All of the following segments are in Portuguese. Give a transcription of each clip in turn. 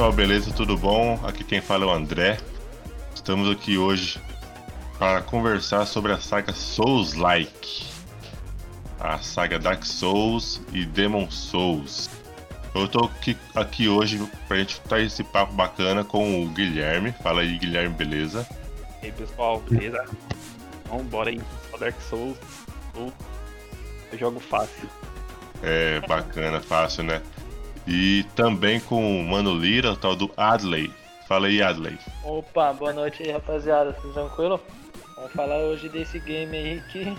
pessoal, beleza? Tudo bom? Aqui quem fala é o André. Estamos aqui hoje para conversar sobre a saga Souls-like. A saga Dark Souls e Demon Souls. Eu tô aqui, aqui hoje pra gente estar esse papo bacana com o Guilherme. Fala aí, Guilherme, beleza? E aí pessoal, beleza? Então bora aí, só Dark Souls. Eu jogo fácil. É, bacana, fácil, né? E também com o Mano Lira, o tal do Adley. Fala aí, Adley. Opa, boa noite aí, rapaziada. Tudo tranquilo? Vamos falar hoje desse game aí que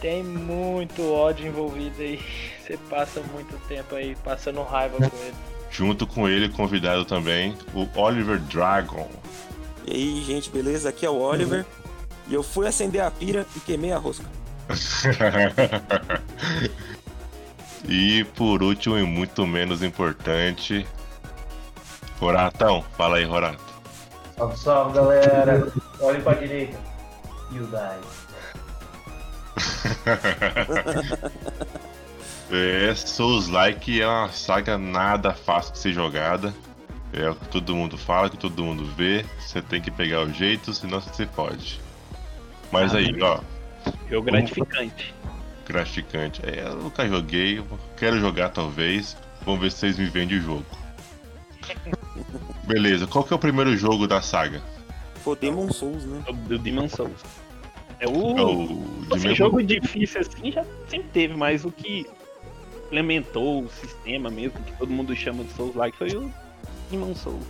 tem muito ódio envolvido aí. Você passa muito tempo aí passando raiva com ele. Junto com ele, convidado também, o Oliver Dragon. E aí, gente, beleza? Aqui é o Oliver. E eu fui acender a pira e queimei a rosca. e por último e muito menos importante, Roratão. Fala aí, Rorato. Salve, salve, galera. Olhem pra direita. You die. é, Souls Like é uma saga nada fácil de ser jogada. É o que todo mundo fala, que todo mundo vê. Você tem que pegar o jeito, senão você pode. Mas aí, ó. Jogo gratificante. Gratificante. É, eu nunca joguei, quero jogar talvez. Vamos ver se vocês me vendem o jogo. Beleza, qual que é o primeiro jogo da saga? Foi Demon Souls, né? O do Demon Souls. É o. É o Assim, jogo difícil assim já sempre teve, mas o que implementou o sistema mesmo, que todo mundo chama de Souls like, foi o Demon Souls.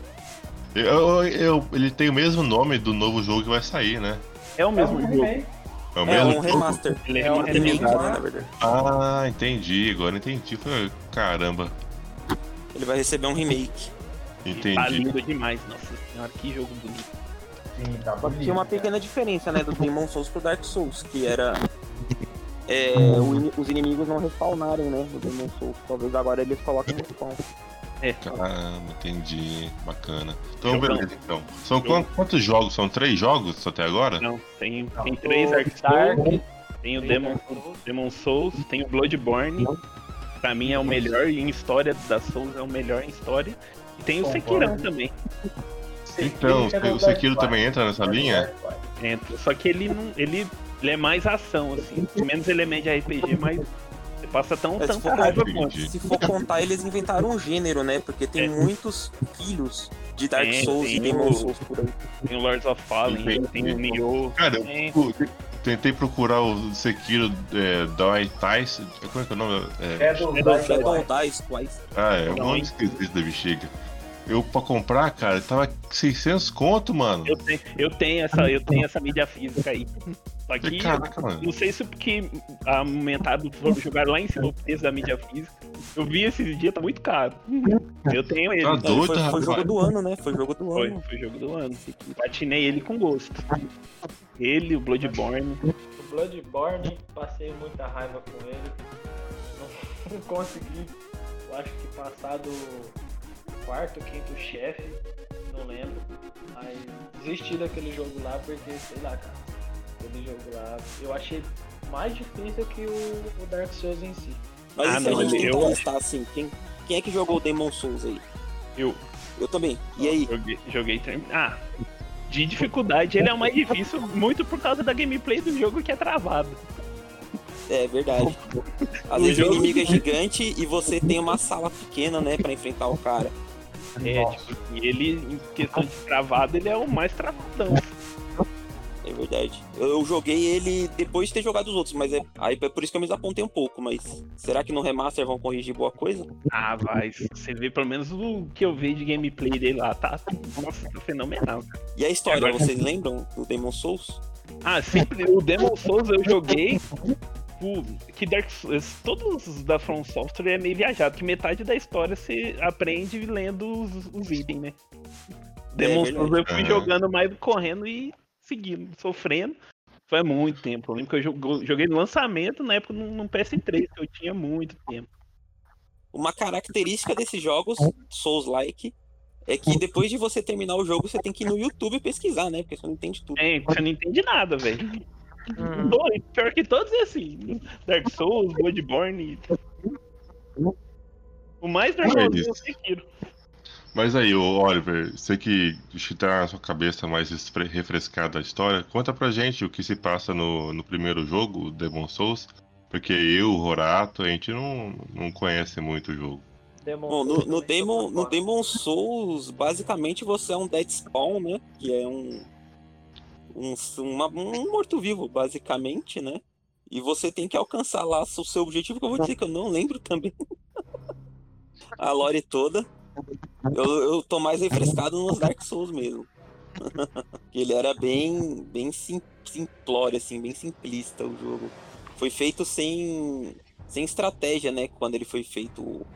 Eu- eu- ele tem o mesmo nome do novo jogo que vai sair, né? É o mesmo jogo. É o É mesmo um jogo? remaster. Ele é É um um Remake, né, na verdade. Ah, entendi. Agora entendi. Foi- Caramba, Ele vai receber um remake. Tá entendi. lindo demais, nossa senhora, que jogo bonito. Sim, tá bonito. tinha uma pequena diferença, né, do Demon Souls pro Dark Souls, que era é, os inimigos não respawnarem, né, no Demon Souls. Talvez agora eles coloquem respawn. É, Caramba, entendi. Bacana. Então, Jogão. beleza, então. São quan- quantos jogos? São três jogos até agora? não, tem, tem três Souls, tem o Demon, Demon Souls, tem o Bloodborne. Pra mim é o melhor em história da Souls, é o melhor em história. E tem o. Sekirão também. Então, é o Sekiro também entra nessa É linha? Entra. Só que ele não. Ele, ele é mais ação, assim. Menos elemento de RPG, mas passa tão É, se tanta for raiva quanto. Se for contar, eles inventaram um gênero, né, porque tem É. muitos filhos de Dark Tem, Souls tem e Demon Souls por aí. Tem o Lords of Fallen, Entendi. tem o Nioh. Cara, tem- eu tentei procurar o Sekiro é, Dai Tais. Como é que é o nome? É, Shadow Shadow Die Shadow Twice. Dice Twice. ah, é, eu Não, esqueci da bexiga. Eu, pra comprar, cara, tava 600 conto, mano. Eu tenho, eu tenho essa, eu tenho essa mídia física aí. Só que Caraca, mano. não sei se porque aumentaram, foram jogar lá em cima o preço da mídia física. Eu vi esse dia, tá muito caro. Eu tenho ele. Tá então, doido, Foi, foi jogo do ano, né? Foi jogo do Foi, ano. foi jogo do ano. Platinei ele com gosto. Ele, o Bloodborne. O Bloodborne, passei muita raiva com ele. Não, não consegui, eu acho que passar do quarto, quinto chefe, não lembro. Mas desisti daquele jogo lá porque, sei lá, cara. Aquele jogo lá eu achei mais difícil que o, o Dark Souls em si. Mas Ah, se não, a gente eu acho- assim, quem, quem é que jogou o Demon Souls aí? Eu Eu também. E aí? joguei, joguei Ah, de dificuldade ele é o mais difícil, muito por causa da gameplay do jogo que é travado. É verdade. Às vezes o inimigo é gigante e você tem uma sala pequena, né, pra enfrentar o cara. É, Nossa. tipo, e ele, em questão de travado, ele é o mais travadão. É verdade. Eu, joguei ele depois de ter jogado os outros, mas é aí é por isso que eu me desapontei um pouco. Mas será que no remaster vão corrigir boa coisa? Ah, vai. Você vê pelo menos o que eu vi de gameplay dele lá, tá? Nossa, tá fenomenal. E a história, Agora- vocês lembram do Demon Souls? Ah, sempre o Demon Souls eu joguei. que Dark Souls, todos os da From Software é meio viajado, que metade da história você aprende lendo os, os itens, né? Demon verdade. Souls eu fui jogando mais correndo e seguindo, sofrendo. Foi há muito tempo. Eu lembro que eu joguei no lançamento, na época no, no PS3, que eu tinha muito tempo. Uma característica desses jogos, Souls-like, é que depois de você terminar o jogo, você tem que ir no YouTube pesquisar, né? Porque você não entende tudo. É, você não entende nada, velho. Dois, Pior que todos é assim. Dark Souls, Bloodborne. O mais É normalzinho é o. Sekiro. Mas aí, Oliver, você que está na sua cabeça mais refrescada a história, conta pra gente o que se passa no, no primeiro jogo, o Demon Souls, porque eu, o Rorato, a gente não, não conhece muito o jogo. Demon Bom, no, no, Demon, no Demon Souls, basicamente você é um Dead Spawn, né? Que é um. Um, uma- um morto-vivo, basicamente, né? E você tem que alcançar lá o seu objetivo, que eu vou dizer que eu não lembro também. A lore toda. Eu, eu tô mais refrescado nos Dark Souls mesmo. Ele era bem, bem sim, simplório, assim, bem simplista o jogo. Foi feito sem, sem estratégia, né? Quando ele foi feito. O,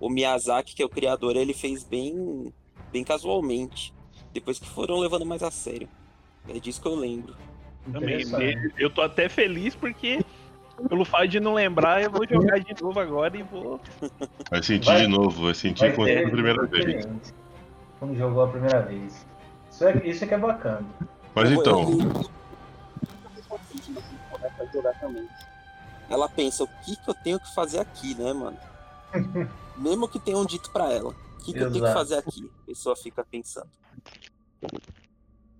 o Miyazaki, que é o criador, ele fez bem, bem casualmente. Depois que foram levando mais a sério. É disso que eu lembro. Também, eu tô até feliz porque, pelo fato de não lembrar, eu vou jogar de novo agora e vou. Vai sentir Vai- de novo, vai sentir Vai como a primeira vez. Quando jogou a primeira vez. Isso é, isso é que é bacana. Mas Eu- então. Ela pensa, o que, que eu tenho que fazer aqui, né, mano? Mesmo que tenham dito pra ela, o que, que eu tenho que fazer aqui? A pessoa fica pensando.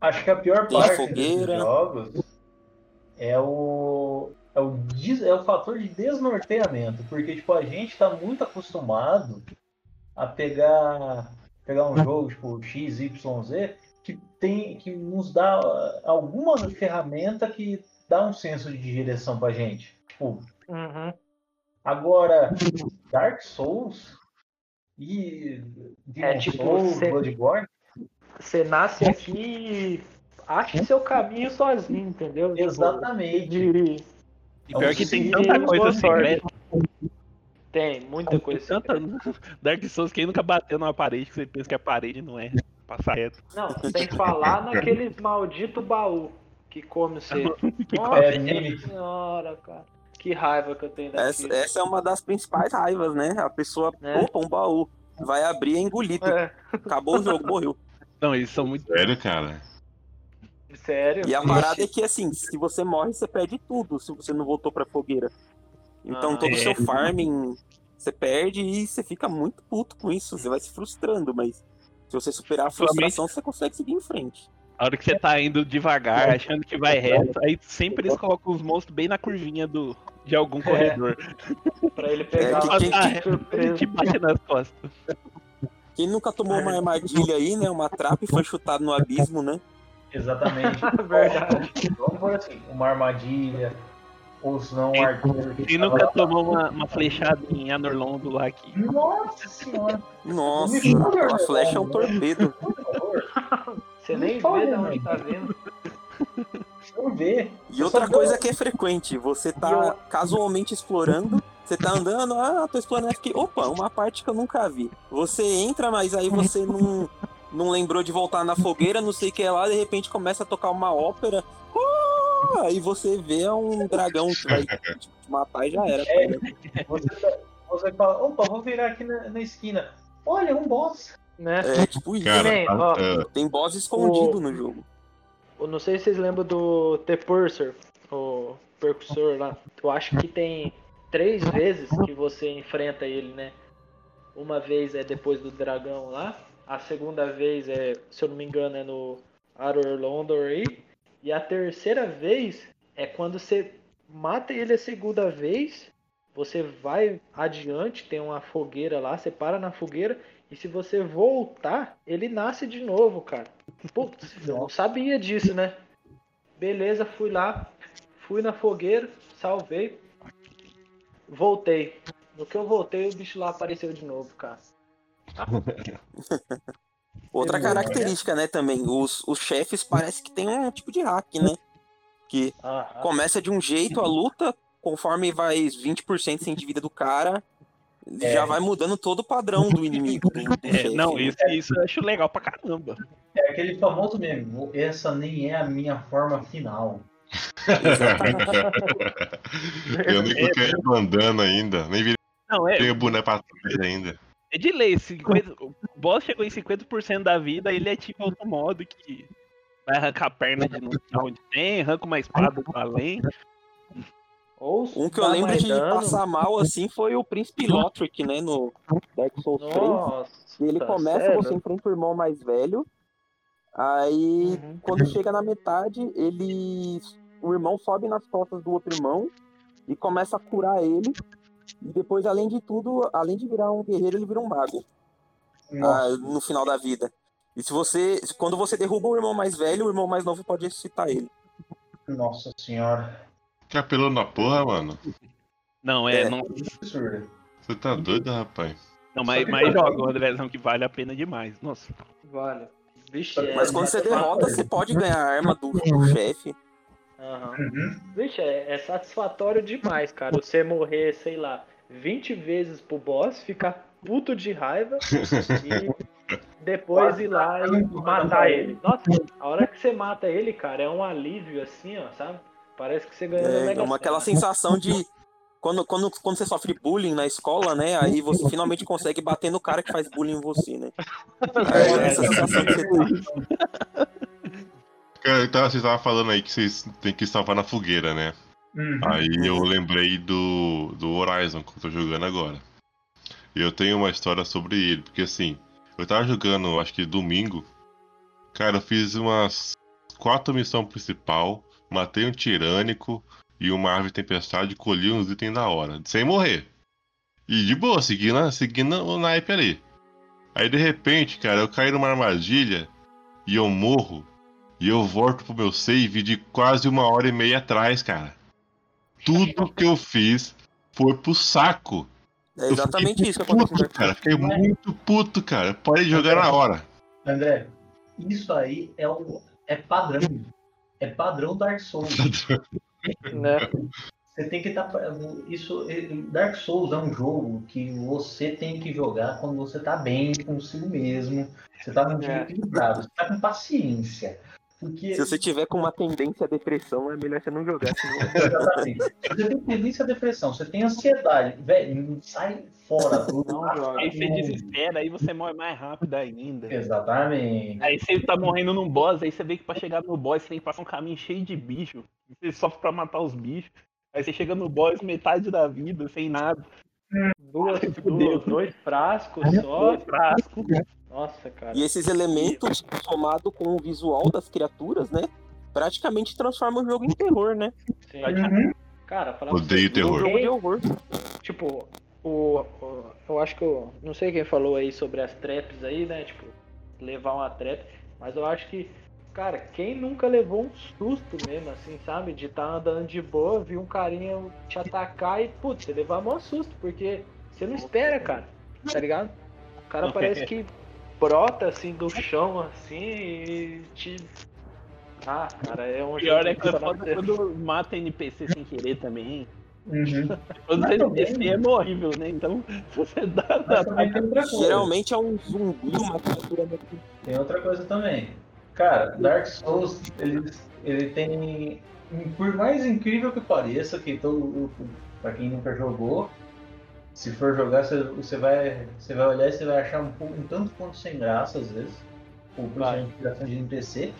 Acho que a pior Tem parte fogueira. desses jogos é o, é, o é o fator de desnorteamento. Porque, tipo, a gente tá muito acostumado a pegar, pegar um jogo, tipo, XYZ, que, tem, que nos dá ah, alguma ferramenta que dá um senso de direção pra gente. Tipo, Uhum. Agora, Dark Souls e Demon É, tipo, Souls, cê- Bloodborne, Você nasce aqui e acha seu caminho sozinho, entendeu? Tipo, exatamente. de- E pior que tem tanta coisa secreta. Tem muita coisa. Tanta... Dark Souls, quem nunca bateu numa parede que você pensa que a parede não é passar reto. Não, sem falar naquele maldito baú que come você. Que Nossa É, senhora, cara. Que raiva que eu tenho Essa, daquilo. essa é uma das principais raivas, né? A pessoa, É. opa, um baú. Vai abrir e é engolido. É, Acabou o jogo, morreu. Não, eles são muito. sério, cara. Sério. E a parada é que, assim, se você morre, você perde tudo se você não voltou pra fogueira. Então Ah, todo o é. seu farming você perde e você fica muito puto com isso. Você vai se frustrando, mas se você superar a frustração, você consegue seguir em frente. A hora que você tá indo devagar, achando que vai reto, aí sempre eles colocam os monstros bem na curvinha do, de algum corredor. Pra ele pegar É, que uma quem- Ele surpresa. te bate nas costas. Quem nunca tomou uma armadilha aí, né? Uma trapa e foi chutado no abismo, né? Exatamente. Verdade. Vamos por assim, uma armadilha, ou se não um arqueiro Quem nunca lá- tomou uma, uma flechada em Anorlondo lá aqui. Nossa senhora, Nossa, fala, aquela flecha é um torpedo. por favor, Você nem vê de onde tá vindo. vamos ver. E outra coisa que é frequente, você tá eu- casualmente explorando, você tá andando, ah, tô explorando aqui, opa, uma parte que eu nunca vi. Você entra, mas aí você não, não lembrou de voltar na fogueira, não sei o que é lá, de repente começa a tocar uma ópera, ah, aí você vê um dragão que vai te matar e já era. ligado? Você, tá- você fala, opa, vou virar aqui na, na esquina. Olha, um boss. Né? É tipo isso. Cara, tá- ó. Tem boss escondido no jogo. Eu não sei se vocês lembram do T-Purser, o percussor lá. Eu acho que tem três vezes que você enfrenta ele, né? Uma vez é depois do dragão lá. A segunda vez é, se eu não me engano, é no Aror Londor aí. E a terceira vez é quando você mata ele a segunda vez. Você vai adiante, tem uma fogueira lá, você para na fogueira. E se você voltar, ele nasce de novo, cara. Putz, eu não sabia disso, né? Beleza, fui lá, fui na fogueira, salvei, voltei. No que eu voltei, o bicho lá apareceu de novo, cara. Outra Beleza. característica, né, também, os, os chefes parece que tem um tipo de hack, né? Que Aham. começa de um jeito a luta, conforme vai 20% sem de vida do cara, É. já vai mudando todo o padrão do inimigo. Do, do É, chefe, não, né? isso, isso eu acho legal pra caramba. É aquele famoso meme. Essa nem é a minha forma final. eu nem coloquei a bandana ainda, nem virei Não, é, o boneco pra trás ainda. É de lei. 50, o boss chegou em 50% da vida, ele é tipo outro modo que vai arrancar a perna de não sei onde tem, arranca uma espada do além. Um que eu dá lembro de passar mal assim foi o Príncipe Lothric, né? No Dark Souls 3. Nossa, E ele começa, sério? você enfrenta o irmão mais velho. Aí, Uhum. quando chega na metade, ele. O irmão sobe nas costas do outro irmão e começa a curar ele. E depois, além de tudo, além de virar um guerreiro, ele vira um mago ah, no final da vida. E se você. Quando você derruba o irmão mais velho, o irmão mais novo pode ressuscitar ele. nossa senhora. Que apelou na porra, mano. Não, é, É. não. Você tá doido, rapaz? não mas, mas joga o Andrezão que vale a pena demais. Nossa. Vale. Vixe, é, Mas quando você derrota, você pode ganhar a arma do, do chefe. Aham. Uhum. Vixe, é, é satisfatório demais, cara. Você morrer, sei lá, 20 vezes pro boss, ficar puto de raiva e depois ir lá e matar ele. Nossa, a hora que você mata ele, cara, é um alívio assim, ó, sabe? Parece que você ganhou É, Mega é uma, aquela sensação de. Quando, quando, quando você sofre bullying na escola, né? Aí você finalmente consegue bater no cara que faz bullying em você, né? É essa sensação que você tem. Cara, então, vocês estavam falando aí que vocês têm que salvar na fogueira, né? Uhum. Aí eu lembrei do, do Horizon que eu tô jogando agora. E eu tenho uma história sobre ele, porque assim, eu tava jogando, acho que domingo. Cara, eu fiz umas quatro missões principal, matei um tirânico e uma árvore tempestade, colhi uns itens da hora, sem morrer. E de boa, seguindo, seguindo o naipe ali. Aí de repente, cara, eu caí numa armadilha e eu morro. E eu volto pro meu save de quase uma hora e meia atrás, cara. Tudo que eu fiz foi pro saco. É exatamente isso que acontece no Puto, cara. Fiquei muito puto, cara. Pode jogar na hora. André, isso aí é, o, é padrão. É padrão Dark Souls. Né? Você tem que estar. isso, Dark Souls é um jogo que você tem que jogar quando você tá bem consigo mesmo. Você tá num dia É. equilibrado, você tá com paciência. Porque Se você tiver com uma tendência à depressão, é melhor você não jogar. Senão... Exatamente. Você tem tendência à depressão, você tem ansiedade, velho, sai fora do. Não joga. Aí você desespera, aí você morre mais rápido ainda. Exatamente. Aí você tá morrendo num boss, aí você vê que pra chegar no boss você tem que passar um caminho cheio de bicho. Você sofre pra matar os bichos. Aí você chega no boss metade da vida, sem nada. Duas, Fudeu. duas, dois frascos só. Frasco. Nossa, cara. E esses elementos, somado com o visual das criaturas, né? Praticamente transforma o jogo em terror, né? Sim. Uhum. Cara, falando Odeio Um terror. jogo de horror. Tipo, o, o- eu acho que eu não sei quem falou aí sobre as traps aí, né? Tipo, levar uma trap, mas eu acho que, cara, quem nunca levou um susto mesmo, assim, sabe? De estar andando de boa, vir um carinha te atacar e, putz, você levar um susto, porque você não espera, cara, tá ligado? O cara parece que brota assim do chão, assim, e te. Ah, cara, é um O pior é que é foda ter- quando mata NPC sem querer também. Uhum. Os NPC é horrível, né? Então, se você dá, Mas dá também tem outra coisa. Geralmente é um zumbi, uma criatura muito Tem outra coisa também. Cara, Dark Souls, ele, ele tem. Por mais incrível que pareça, que todo. Pra quem nunca jogou, se for jogar, você, vai, você vai olhar e você vai achar um, pouco- um tanto quanto sem graça, às vezes. Por Vai. principalmente criação de NPC.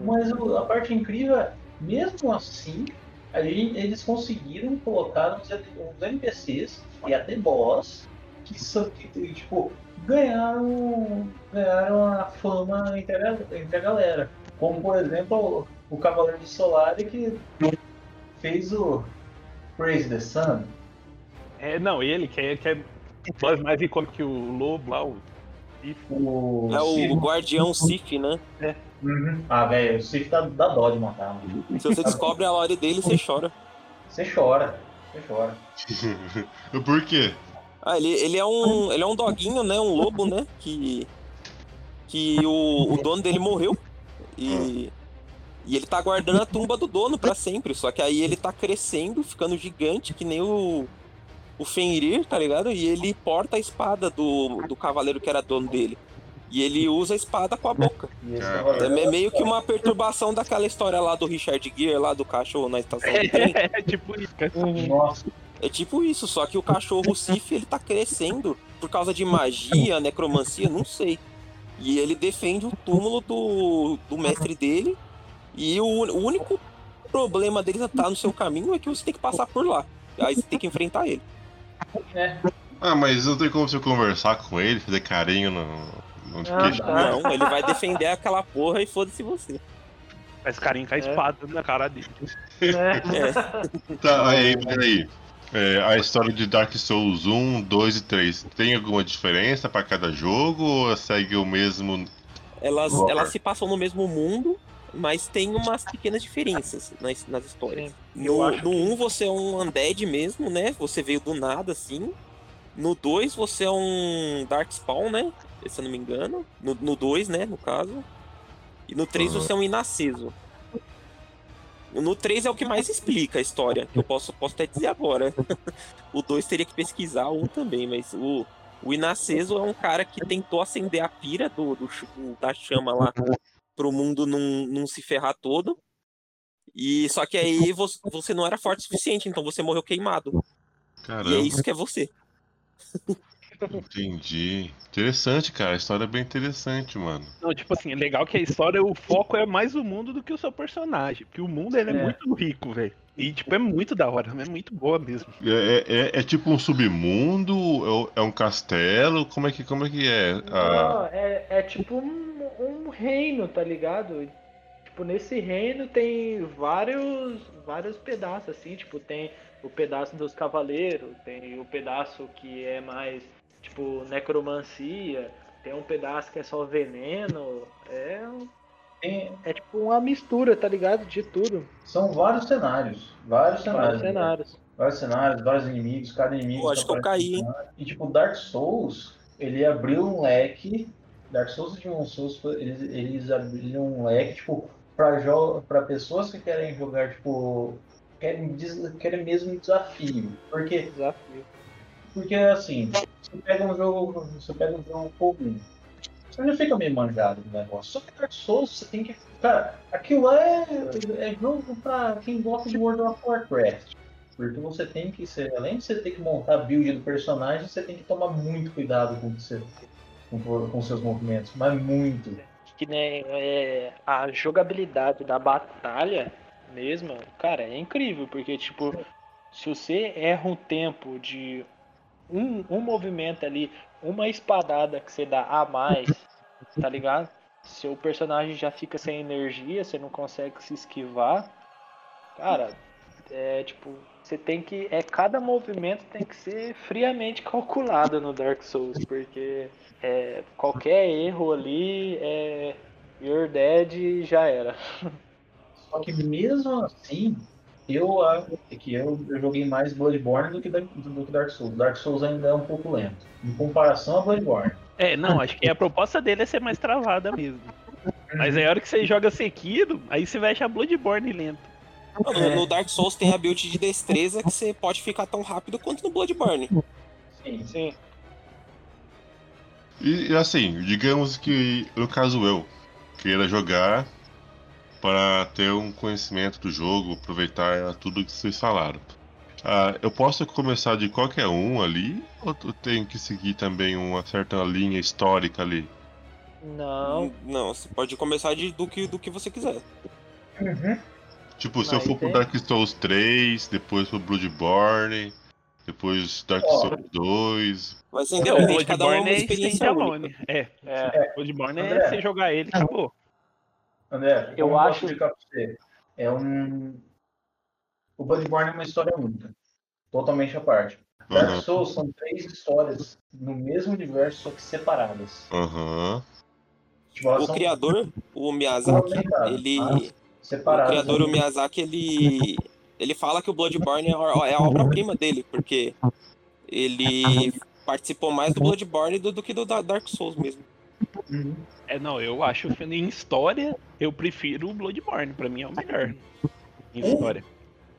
Mas a parte incrível é, mesmo assim, a gente- eles conseguiram colocar uns, uns NPCs e até boss que são que, tipo ganharam ganharam a fama entre a, entre a galera. Como por exemplo o, o Cavaleiro de Solari que fez o Praise the Sun. É, não, ele que é, que é boss mais icônico que o Lobo lá, o Sif. O É o guardião Sif, né? Uhum. Ah, velho, o Sif dá, dá dó de matar, mano. Se você descobre a lore dele, você chora. Você chora. Você chora. Por quê? Ah, ele, ele é um. Ele é um doguinho, né? Um lobo, né? Que. Que o, o dono dele morreu. E. E ele tá guardando a tumba do dono pra sempre. Só que aí ele tá crescendo, ficando gigante, que nem o. O Fenrir, tá ligado? E ele porta a espada do, do cavaleiro que era dono dele. E ele usa a espada com a boca. Ah, cavaleiro- É meio que uma perturbação daquela história lá do Richard Gere, lá do cachorro na estação de trem. É, tipo isso. Nossa, É tipo isso, só que o cachorro Sif ele tá crescendo por causa de magia, necromancia, não sei. E ele defende o túmulo do, do mestre dele. E o, o único problema deles tá no seu caminho é que você tem que passar por lá. Aí você tem que enfrentar ele. É. Ah, mas não tem como você conversar com ele, fazer carinho no, no Ah, queixo. tá. Não, ele vai defender aquela porra e foda-se você. Faz carinho com a espada na cara dele. É. Tá, aí, peraí. É, a história de Dark Souls 1, 2 e 3 tem alguma diferença pra cada jogo ou segue o mesmo? Elas, elas se passam no mesmo mundo, mas tem umas pequenas diferenças nas, nas histórias. Sim, eu No, acho no que- 1 você é um undead mesmo, né? Você veio do nada, assim. No 2 você é um Darkspawn, né? Se eu não me engano. No, no 2, né, no caso. E no 3 Uhum. você é um inaceso. No 3 é o que mais explica a história, que eu posso, posso até dizer agora. o 2 teria que pesquisar, o 1 também, mas o, o Inaceso é um cara que tentou acender a pira do, do da chama lá pro mundo não, não se ferrar todo. E só que aí você, você não era forte o suficiente, então você morreu queimado. E é Caramba, isso que é você. entendi. Interessante, cara. A história é bem interessante, mano. Não, tipo assim, é legal que a história, o foco é mais o mundo do que o seu personagem. Porque o mundo ele é, É. muito rico, velho. E, tipo, é muito da hora, é muito boa mesmo. É, é- é tipo um submundo? É, é um castelo? Como é que, como é, que é? Ah, Não, é, é tipo um, um reino, tá ligado? Tipo, nesse reino tem vários, vários pedaços, assim, tipo, tem o pedaço dos cavaleiros, tem o pedaço que é mais, tipo, necromancia, tem um pedaço que é só veneno, é, um- Tem- é tipo uma mistura, tá ligado? De tudo. são vários cenários. Vários cenários. Vários cenários. Vários cenários, vários inimigos, cada inimigo. Pô, acho que eu caí, um. E tipo, Dark Souls, ele abriu um leque. Dark Souls e Demon Souls, eles, eles abriram um leque, tipo, pra, jo pra pessoas que querem jogar, tipo. Querem, des- querem mesmo um desafio. Porque Desafio. Porque assim, você pega um jogo, você pega um jogo comum. Você já fica meio manjado no negócio. Só que Dark Souls você tem que. Cara, aquilo é, é jogo pra quem gosta de World of Warcraft. Porque você tem que ser, além de você ter que montar a build do personagem, você tem que tomar muito cuidado com você, com seus movimentos, mas muito. que nem é, a jogabilidade da batalha mesmo, cara, é incrível, porque tipo, se você erra um tempo de um, um movimento ali, uma espadada que você dá a mais, tá ligado? Seu personagem já fica sem energia, você não consegue se esquivar. Cara, é tipo, você tem que. É, cada movimento tem que ser friamente calculado no Dark Souls, porque é, qualquer erro ali é. You're dead já era. Só que mesmo assim, eu que eu, eu joguei mais Bloodborne do que, Dark- do que Dark Souls. Dark Souls ainda é um pouco lento. Em comparação a Bloodborne. É, não, acho que a proposta dele é ser mais travada mesmo. Mas aí a hora que você joga Sekiro, aí você vai achar Bloodborne lento. No, É. no Dark Souls tem a build de destreza que você pode ficar tão rápido quanto no Bloodborne. Sim. Sim. E assim, digamos que, no caso eu, queira jogar para ter um conhecimento do jogo, aproveitar tudo que vocês falaram. Ah, eu posso começar de qualquer um ali, ou eu tenho que seguir também uma certa linha histórica ali? Não. Não, você pode começar de, do, que, do que você quiser. Tipo, se eu Mas for pro é- Dark Souls 3, depois pro Bloodborne, depois Dark Ó. Souls 2. Vai ser O independente, cada um é uma Bloodborne é experiência única. Alone. É, É. Bloodborne é André. você jogar ele, acabou. André, Eu acho- você? É um. O Bloodborne é uma história única. Totalmente à parte. Dark Aham. Souls são três histórias no mesmo universo, só que separadas. Aham. Tipo, O são criador, o Miyazaki, ele. O separadas. criador, o Miyazaki, ele. Ele fala que o Bloodborne é a, é a obra-prima dele, porque ele participou mais do Bloodborne do, do que do Da- Dark Souls mesmo. Uhum. É, não, eu acho que em história, eu prefiro o Bloodborne, pra mim é o melhor. Em história.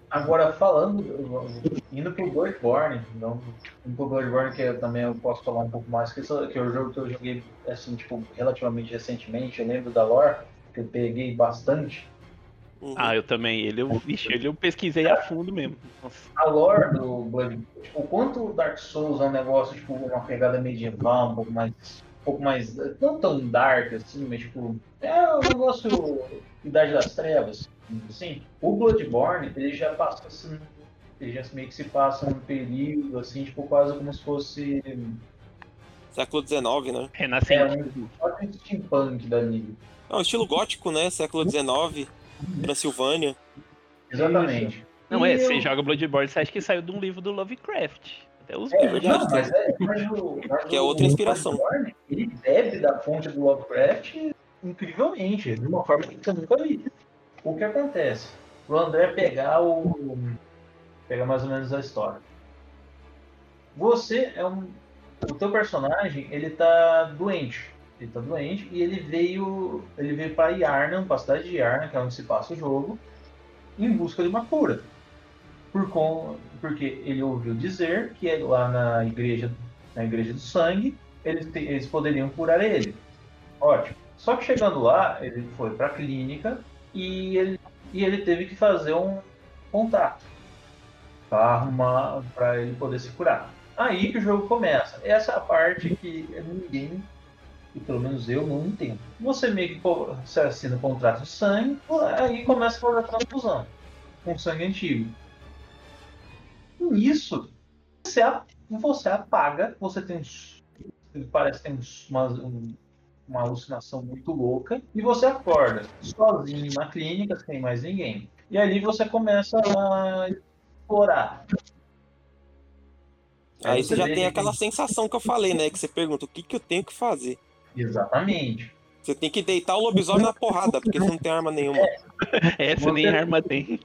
Agora, falando, indo pro Bloodborne, não, indo pro Bloodborne, que eu também eu posso falar um pouco mais, que, isso- que é o jogo que eu joguei, assim, tipo, relativamente recentemente, eu lembro da lore, que eu peguei bastante. Uhum. Ah, eu também. Ele eu, vixe, ele eu pesquisei a fundo mesmo. Nossa. A lore do Bloodborne, tipo, o quanto o Dark Souls é um negócio, tipo, uma pegada medieval, um pouco mais, pouco mais, não tão dark, assim, mas, tipo, é um negócio Idade das Trevas. Assim, o Bloodborne, ele já passa assim, ele já meio que se passa um período, assim, tipo, quase como se fosse Século XIX, né? é, Renascimento. um, quase um steampunk da liga. Não, estilo gótico, né? Século XIX, Transilvânia. Exatamente. Não, é, E você eu- joga Bloodborne, você acha que saiu de um livro do Lovecraft. Até os É, livros. não, mas é, mas o, mas Que é outra inspiração. Bloodborne, ele bebe da fonte do Lovecraft incrivelmente, de uma forma que você nunca viu. O que acontece? O André pegar o. pegar mais ou menos a história. Você é um. O teu personagem, ele tá doente. Ele tá doente e ele veio. Ele veio para Yarnam, pra cidade de Yarnam, que é onde se passa o jogo, em busca de uma cura. Por con... Porque ele ouviu dizer que lá na igreja, na igreja do sangue, eles, eles poderiam curar ele. Ótimo. Só que chegando lá, ele foi para a clínica e ele, e ele teve que fazer um contato para arrumar para ele poder se curar. Aí que o jogo começa. Essa é a parte que ninguém, e pelo menos eu, não entendo. Você meio que você assina o contrato de sangue, aí começa a fazer transfusão com sangue antigo. Nisso, você, você apaga, você tem uns. Parece que uns- uma, um- uma alucinação muito louca, e você acorda sozinho na clínica, sem mais ninguém. E ali você começa a explorar. Aí você já tem que aquela sensação que eu falei, né? Que você pergunta o que, que eu tenho que fazer. Exatamente. Você tem que deitar o lobisomem na porrada, porque você não tem arma nenhuma. Essa nem Você- arma tem.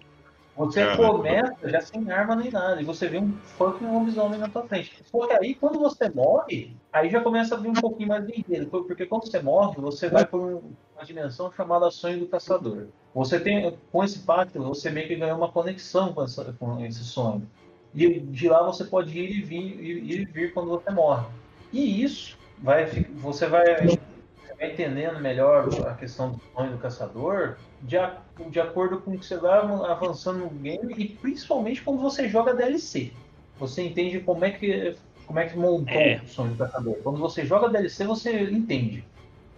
Você começa já sem arma nem nada, e você vê um fucking lobisomem na tua frente. Só que aí, quando você morre, aí já começa a vir um pouquinho mais de enredo, porque quando você morre, você vai por um- uma dimensão chamada sonho do caçador. Você tem, com esse pacto, você meio que ganha uma conexão com, essa- com esse sonho. E de lá você pode ir e vir, ir, e vir quando você morre. E isso vai, fi- você vai, você vai entendendo melhor a questão do sonho do caçador de, a- de acordo com o que você vai avançando no game e principalmente quando você joga DLC. Você entende como é que como é que montou É. o sonho do caçador. Quando você joga DLC, você entende.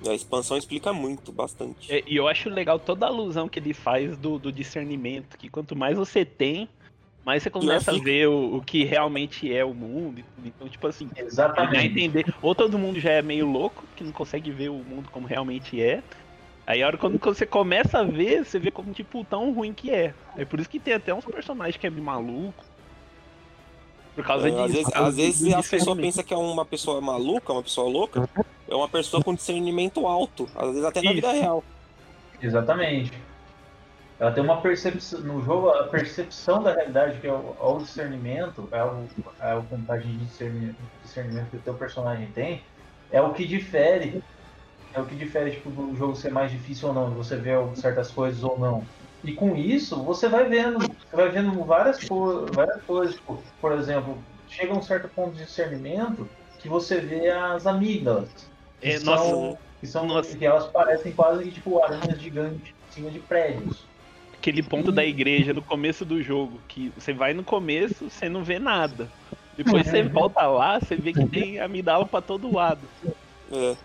A expansão explica muito, bastante. É, E eu acho legal toda a alusão que ele faz do, do discernimento, que quanto mais você tem, mais você começa a ver o, o que realmente é o mundo. Então, tipo assim, Exatamente. entender. Ou todo mundo já é meio louco, que não consegue ver o mundo como realmente é. Aí a hora quando você começa a ver, você vê como, tipo, tão ruim que é. É por isso que tem até uns personagens que é meio maluco. Por causa É, disso. às vezes, às vezes a pessoa pensa que é uma pessoa maluca, uma pessoa louca, é uma pessoa com discernimento alto, às vezes até na Isso. vida real. Exatamente. Ela tem uma percepção no jogo, a percepção da realidade, que é o, o discernimento, é o, é o contagem de discernimento, discernimento que o teu personagem tem, é o que difere. É o que difere tipo, do jogo ser mais difícil ou não, você ver certas coisas ou não. E com isso, você vai vendo, você vai vendo várias, co várias coisas. Tipo, por exemplo, chega a um certo ponto de discernimento que você vê as amígdalas. Que É, são, nossa, que, são, nossa. que elas parecem quase que tipo aranhas gigantes em cima de prédios. aquele ponto da igreja no começo do jogo, que você vai no começo, você não vê nada. Depois você volta lá, você vê que tem amidala pra todo lado. É,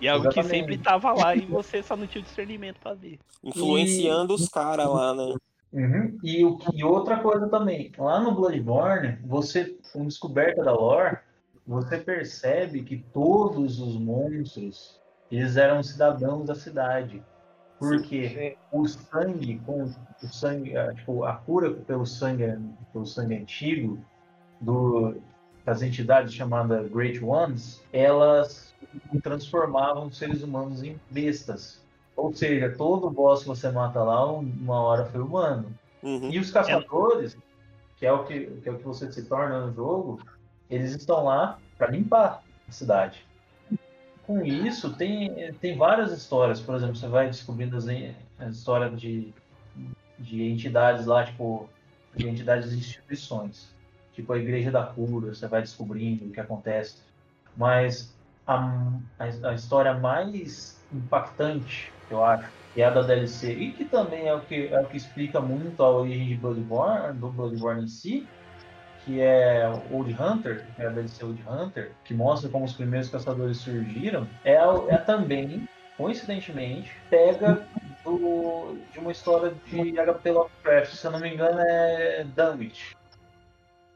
E é algo que sempre tava lá e você só não tinha o discernimento pra ver. influenciando os caras lá, né? Uhum. E, o, e outra coisa também, lá no Bloodborne, você, com descoberta da lore, você percebe que todos os monstros, eles eram cidadãos da cidade. Porque o sangue, com o sangue, a, tipo, a cura pelo sangue, pelo sangue antigo, do, das entidades chamadas Great Ones, elas transformavam os seres humanos em bestas. Ou seja, todo boss que você mata lá, uma hora foi humano. Uhum. E os caçadores, que é o que, que é o que você se torna no jogo, eles estão lá para limpar a cidade. Com isso, tem, tem várias histórias. Por exemplo, você vai descobrindo as, as histórias de, de entidades lá, tipo, de entidades e instituições. Tipo a Igreja da Cura, você vai descobrindo o que acontece. Mas a, a, a história mais impactante, eu acho, é a da DLC, e que também é o que, é o que explica muito a origem de Bloodborne, do Bloodborne em si, que é Old Hunter, que é a DLC Old Hunter, que mostra como os primeiros caçadores surgiram, é, é também, coincidentemente, pega do, de uma história de HP Lovecraft, se eu não me engano é Dunwich.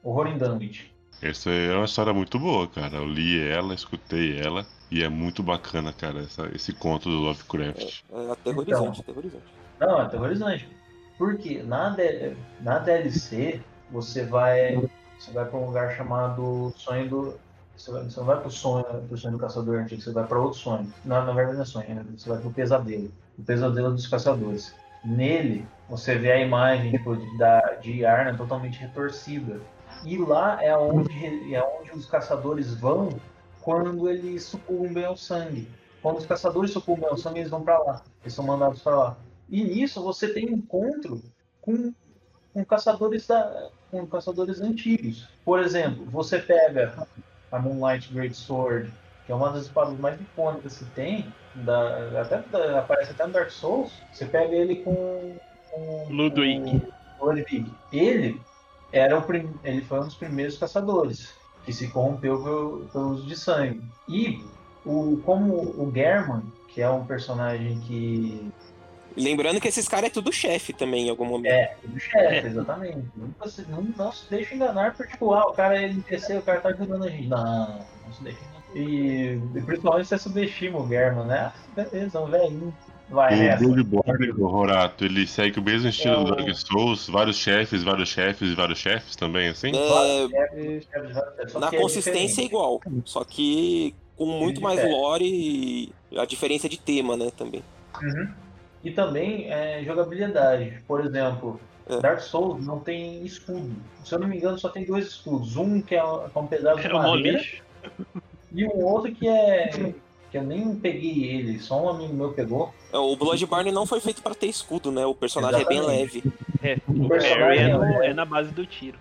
Horror em Dunwich. Essa é uma história muito boa, cara. Eu li ela, escutei ela e é muito bacana, cara, essa- esse conto do Lovecraft. É aterrorizante, aterrorizante. Não, é aterrorizante. Porque na, D- na DLC você vai. Você vai pra um lugar chamado Sonho do. Você, vai, você não vai pro sonho, pro sonho do caçador antigo, você vai pra outro sonho. Não, na verdade não é sonho, né? você vai pro pesadelo. O pesadelo dos caçadores. Nele, você vê a imagem tipo, de, da, de Arna totalmente retorcida. E lá é onde, é onde os caçadores vão quando eles sucumbem ao sangue. Quando os caçadores sucumbem ao sangue, eles vão pra lá. Eles são mandados pra lá. E nisso você tem encontro com, com caçadores da, com caçadores antigos. Por exemplo, você pega a Moonlight Great Sword, que é uma das espadas mais icônicas que tem, da, até, da- aparece até no Dark Souls. Você pega ele com, com Ludwig. com Ludwig. Ele era o ele foi um dos primeiros caçadores que se corrompeu pelo, pelo uso de sangue. E o, como o German, que é um personagem que Lembrando que esses caras é tudo chefe também em algum momento. É, do chefe, exatamente. Nunca se- não, não se deixa enganar por tipo, ah, o cara ele NPC, o cara tá ajudando a gente. Não, não se deixa enganar. E, e principalmente você subestima o German, né? Ah, beleza, um velhinho. Vai O nessa. Bloodborne, o Horato, ele segue o mesmo estilo É do Dark Souls, vários chefes, vários chefes e vários chefes também, assim? É, só na é consistência é igual, só que com muito mais lore e a diferença de tema, né, também. Uhum. E também é, jogabilidade. Por exemplo, É. Dark Souls não tem escudo. Se eu não me engano, só tem dois escudos. Um que é, é um pedaço de É madeira e um outro que é. que eu nem peguei ele, só um amigo meu pegou. É, O Bloodborne não foi feito pra ter escudo, né? O personagem é bem Exatamente. leve. É, o personagem Barry é, no- é- é na base do tiro.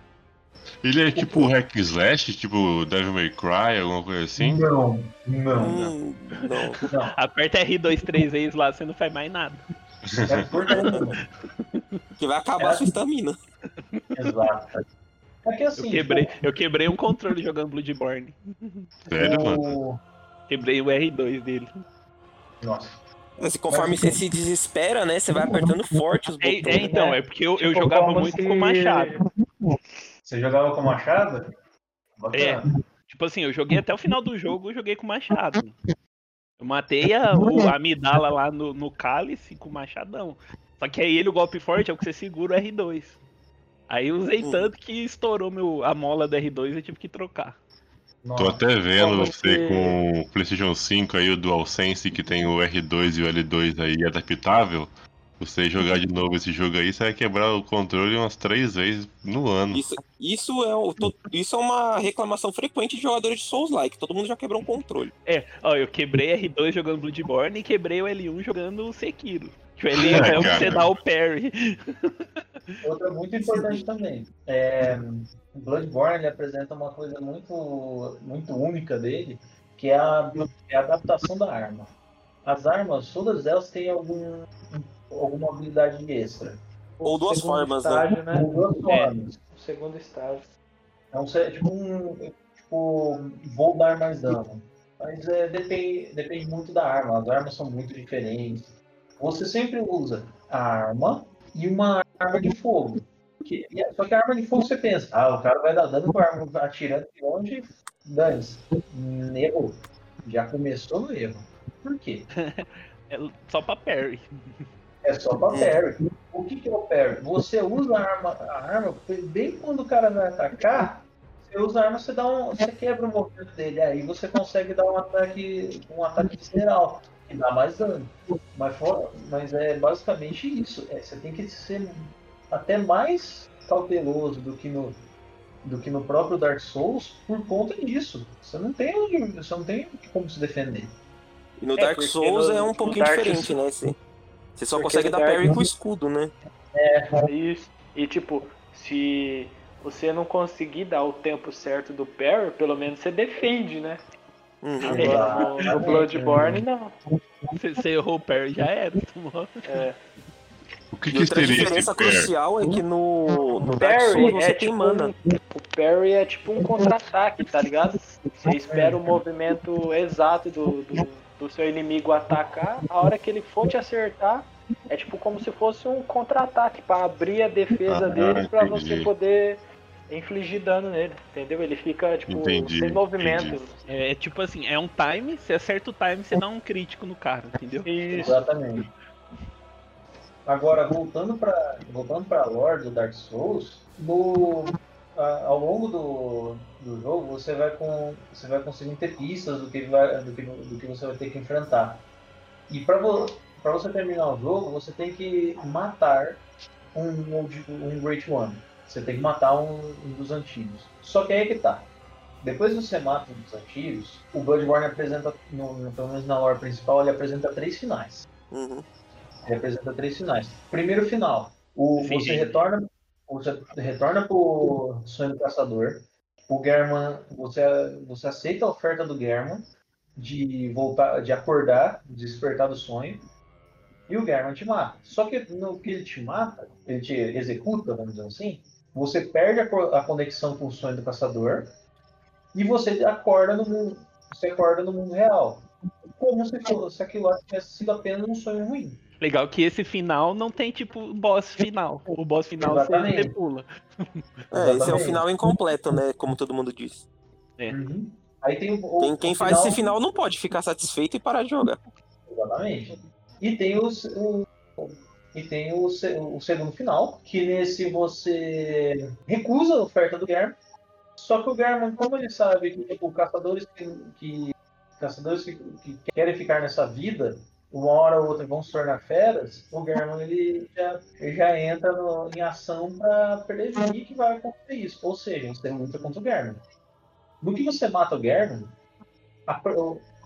Ele é tipo hack and slash, tipo Devil May Cry, alguma coisa assim? Não, não. Hum, não. Não, Aperta R2, 3 vezes lá, você não faz mais nada. é Que vai acabar a sua estamina. Exato. É que Eu assim, quebrei, eu quebrei um controle jogando Bloodborne. Sério, o... mano? Quebrei o R2 dele. Nossa. Assim, conforme você se desespera, né? Você vai apertando forte os É, botões. é, então, é porque eu, eu Tipo, jogava muito se- com machado. Você jogava com machado? Bacana. Tipo assim, eu joguei até o final do jogo, eu joguei com machado. Eu matei a, o a amidala lá no, no cálice com machadão. Só que aí ele, o golpe forte, é o que você segura o R2. Aí eu usei Hum. tanto que estourou meu, a mola do R2 e eu tive que trocar. Tô Nossa. até vendo você que- com o PlayStation 5 aí, o DualSense, que tem o R2 e o L2 aí adaptável. Você jogar de novo esse jogo aí, você vai quebrar o controle umas três vezes no ano. Isso, isso, é, isso é uma reclamação frequente de jogadores de Souls-like. Todo mundo já quebrou um controle. É, ó, eu quebrei R2 jogando Bloodborne e quebrei o L1 jogando Sekiro. Que o L1 é o que você dá o parry. Outra muito importante também. É, o Bloodborne ele apresenta uma coisa muito, muito única dele, que é a, é a adaptação da arma. As armas, todas elas têm algum, alguma habilidade extra. Ou duas Segundo formas, né? estágio, né? Com duas formas. O segundo estágio. É um, é tipo um. Tipo, vou dar mais dano. Mas é, depende, depende muito da arma. As armas são muito diferentes. Você sempre usa a arma e uma arma de fogo. Que, é- só que a arma de fogo você pensa, ah, o cara vai dar dano com a arma atirando de longe, dane-se. Errou. Já começou no erro. Por quê? É só pra parry. É só pra parry. O que, que é o parry? Você usa a arma, a arma bem quando o cara vai atacar, você usa a arma, você, dá um, você quebra o movimento dele, aí você consegue dar um ataque, um ataque visceral, que dá mais dano. Mas, for- mas é basicamente isso. É, você tem que ser até mais cauteloso do que no do que no próprio Dark Souls por conta disso. Você não tem, onde- você não tem como se defender. E no É, Dark Souls no- é um pouquinho Dark diferente, né? Você, você só Porque consegue dar Dark parry com escudo, né? Isso. E tipo, se você não conseguir dar o tempo certo do parry, pelo menos você defende, né? Uhum. Agora no, no Bloodborne não. Você, você errou o parry, já era. tomou. É. O que, E que outra seria diferença esse parry? crucial é que no, no Dark Souls Parry você é tem tipo mana. um, o parry é tipo um contra-ataque, tá ligado? Você espera o movimento exato do, do, do seu inimigo atacar, a hora que ele for te acertar, É tipo como se fosse um contra-ataque pra abrir a defesa Ah, dele pra entendi. você poder infligir dano nele, entendeu? Ele fica, tipo, Entendi, sem movimento. entendi. É tipo assim, é um time, você acerta o time, você dá um crítico no cara, entendeu? Isso. Exatamente. Agora, voltando para voltando para lore do Dark Souls, no, a- ao longo do, do jogo você vai com você vai conseguindo ter pistas do que vai, do que, do que você vai ter que enfrentar. E para vo, para você terminar o jogo, você tem que matar um um Great One. Você tem que matar um, um dos antigos. Só que aí que tá. Depois que você mata um dos antigos, o Bloodborne apresenta, no, pelo menos na lore principal, ele apresenta três finais Uhum. representa três finais. Primeiro final, o, você retorna, você retorna pro sonho do caçador. O German, você, você aceita a oferta do German de voltar, de acordar, de despertar do sonho. E o German te mata. Só que no que ele te mata, ele te executa, vamos dizer assim, você perde a, co- a conexão com o sonho do caçador e você acorda no mundo, você acorda no mundo real. Como se, fosse- se aquilo lá tivesse sido apenas um sonho ruim. Legal que esse final não tem tipo boss final. O boss final você Exatamente. você pula. É, esse é o Exatamente. final incompleto, né? Como todo mundo diz. Uhum. Aí tem o, Quem, o faz esse final não pode ficar satisfeito e parar de jogar. Exatamente. E tem os, o, e tem o, o segundo final, que nesse você recusa a oferta do German. Só que o German, como ele sabe que tipo, caçadores que, que- caçadores que, que querem ficar nessa vida, uma hora ou outra vão se tornar feras, o German ele já, ele já entra no- em ação para prevenir que vai acontecer isso. Ou seja, você luta contra o German. No que você mata o German, a,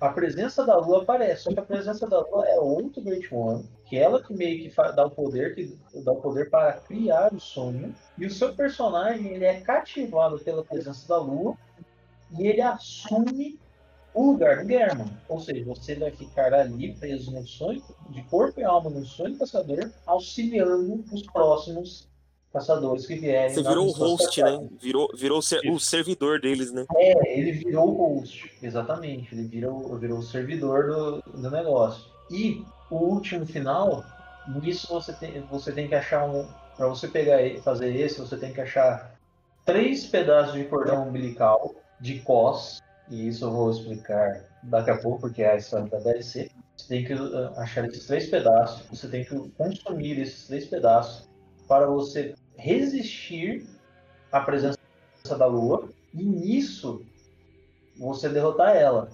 a presença da Lua aparece, só que a presença da Lua é outro Great One, que é ela que meio que dá o poder, que dá o poder para criar o sonho, e o seu personagem ele é cativado pela presença da Lua e ele assume o lugar do German. Ou seja, você vai ficar ali preso no sonho, de corpo e alma no sonho do caçador, auxiliando os próximos caçadores que vierem. Você virou o host, né? Virou, virou o ser- o servidor deles, né? É, ele virou o host, exatamente. Ele virou, virou o servidor do, do negócio. E o último final, nisso você tem, você tem que achar um. Para você pegar fazer esse, você tem que achar três pedaços de cordão umbilical de cos. E isso eu vou explicar daqui a pouco, porque é a história da DLC. Você tem que uh, achar esses três pedaços, você tem que consumir esses três pedaços para você resistir à presença da lua e nisso você derrotar ela.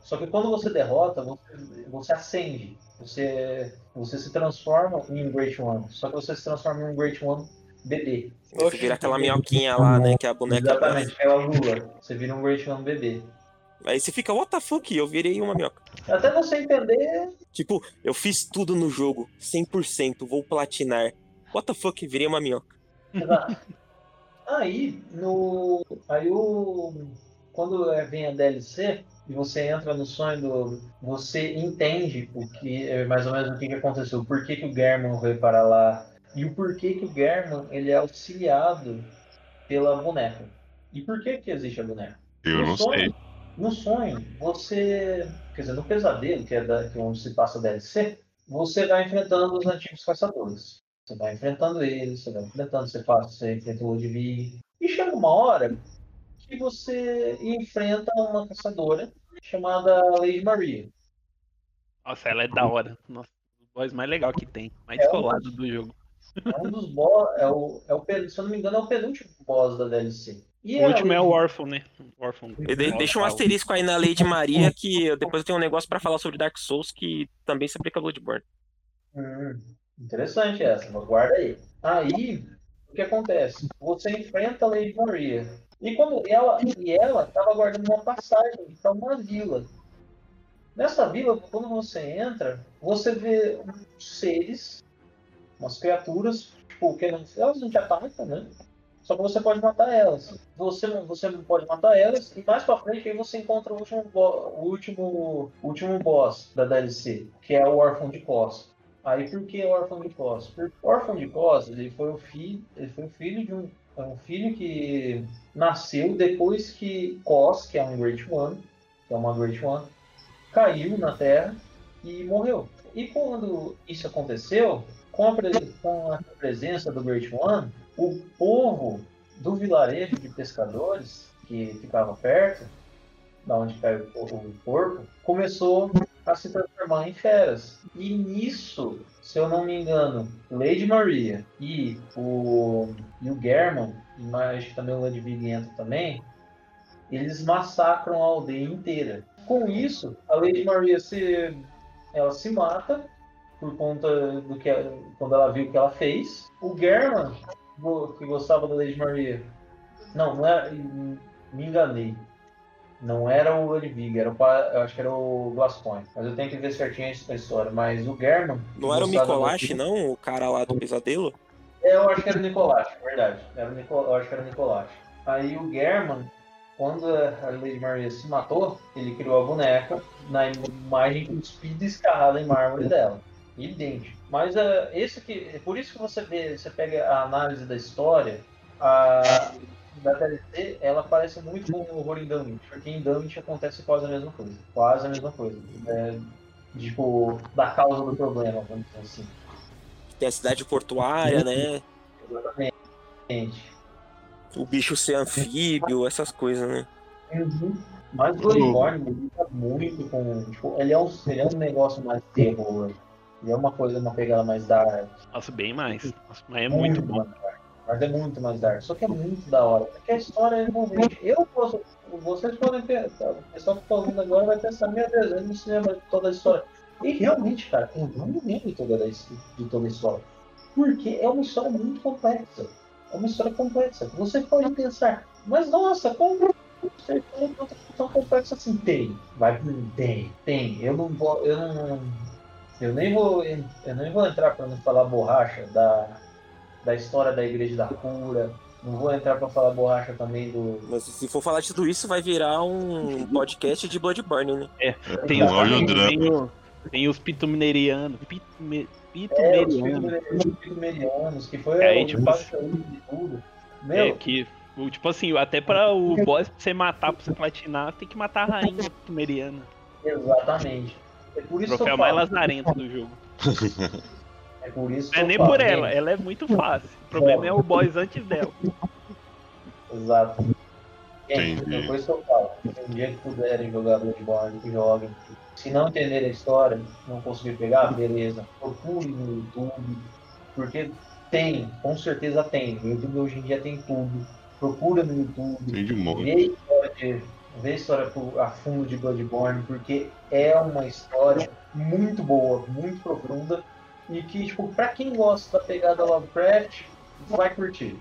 Só que quando você derrota, você, você acende. Você, você se transforma em um Great One. Só que você se transforma em um Great One bebê. Você vira aquela minhoquinha lá, né? Que é a boneca. Exatamente, aquela lula. Você vira um Great One bebê. Aí você fica, what the fuck? Eu virei uma minhoca. Até você entender. Tipo, eu fiz tudo no jogo, 100%, vou platinar. What the fuck? Virei uma minhoca. Aí, no. Aí o. Quando é- vem a DLC e você entra no sonho do. Você entende o que. é Mais ou menos o que, que aconteceu. Por que, que o German veio para lá. E o porquê que o German ele é auxiliado pela boneca. E por que, que existe a boneca? Eu No não sonho- sei. No sonho, você. Quer dizer, no pesadelo, que é, da, que é onde se passa a DLC, você vai enfrentando os antigos caçadores. Você vai enfrentando eles, você vai enfrentando, você faz, você enfrenta o Ludwig. E chega uma hora que você enfrenta uma caçadora chamada Lady Maria. Nossa, ela é da hora. Nossa, o boss mais legal que tem. Mais É, descolado do jogo. É um dos boss, é o, é o, pen- se eu não me engano, é o penúltimo boss da DLC. E O a último é Lady- o Orphan, né? Orphan. De- deixa um asterisco aí na Lady Maria, que depois eu tenho um negócio pra falar sobre Dark Souls que também se aplica a Bloodborne. Hum, interessante essa, mas guarda aí. Aí, o que acontece? Você enfrenta a Lady Maria. E quando ela e ela estava guardando uma passagem para uma vila. Nessa vila, quando você entra, você vê seres, umas criaturas, tipo, elas não te atacam, né? Só que você pode matar elas. Você, não- você não pode matar elas, e mais pra frente aí você encontra o último, o último, último boss da DLC, que é o Órfão de Cos. Aí por que órfão de Cos? O órfão de Cos, ele foi o filho, ele foi o filho de um, um filho que nasceu depois que Cos, que é um Great One, que é uma Great One, caiu na Terra e morreu. e quando isso aconteceu, com a, com a presença do Great One, o povo do vilarejo de pescadores que ficava perto, da onde caiu o corpo, começou a se transformar em feras. E nisso, se eu não me engano, Lady Maria e o, e o German, que também o Ludwig entra também, eles massacram a aldeia inteira. Com isso, a Lady Maria se, ela se mata por conta do que ela- quando ela viu o que ela fez. O German, que gostava da Lady Maria, não, não era, me enganei. Não era o Ludwig, era o, eu acho que era o Gascoigne. Mas eu tenho que ver certinho a história. Mas o German. Não era o Micolache, não? O cara lá do pesadelo? é, eu acho que era o Nicolás, verdade. Era o Nico... Eu acho que era o Nicolás. Aí o German, quando a Lady Maria se matou, ele criou a boneca na imagem cuspida e escarrada em mármore dela. Idêntico. Mas é esse que, é por isso que você vê, você pega a análise da história, a da TLC, ela parece muito com o horror em Dunwich, porque em Dunwich acontece quase a mesma coisa. Quase a mesma coisa. É, tipo, da causa do problema, vamos dizer assim. Tem a cidade portuária, né? Exatamente. O bicho ser anfíbio, essas coisas, né? Uhum. Mas o Bloodborne lida muito com. Tipo, ele é, um, ele é um negócio mais terror. Ele é uma coisa, uma pegada mais dark. Nossa, bem mais. Nossa, mas é muito bom. mais dark. Mas é muito mais dark. Só que é muito da hora. Porque a história é envolvente. Eu posso. Vocês podem pensar. O pessoal que está ouvindo agora vai pensar, meu Deus, eu não se lembra de toda a história. E realmente, cara, eu não me lembro de toda de toda a história. Porque é uma história muito complexa. É uma história complexa. Você pode pensar, mas nossa, como tanta tão complexa assim? Tem. Vai. Tem. Tem. Eu não vou. Eu não. Eu nem vou. Eu nem vou entrar para não falar borracha da, da história da igreja da cura. Não vou entrar para falar borracha também do. Mas se for falar de tudo isso, vai virar um podcast de Bloodborne, né? Tem Um os, tem, o- tem os pitumerianos. Pitume, É, os pitumerianos. Pitumerianos, que foi É, o tipo, que li de tudo. É, Meu, que, o- tipo assim, até para o boss pra você matar, pra você platinar, tem que matar a rainha pitumeriana. exatamente. É por isso que Troféu eu mais lazarento do jogo. É por isso que Não é nem falo, por ela, gente. ela é muito fácil. O problema é o boss antes dela. Exato. Gente, Entendi. é que eu falo. Um dia que puderem jogar Bloodborne, que joguem. Se não entenderem a história, não conseguir pegar, beleza. Procure no YouTube. Porque tem, com certeza tem. O YouTube hoje em dia tem tudo. Procura no YouTube. Tem de monte. Vê a história, de, vê a história a fundo de Bloodborne, porque é uma história muito boa, muito profunda. E que, tipo, pra quem gosta da pegada Lovecraft, vai curtir.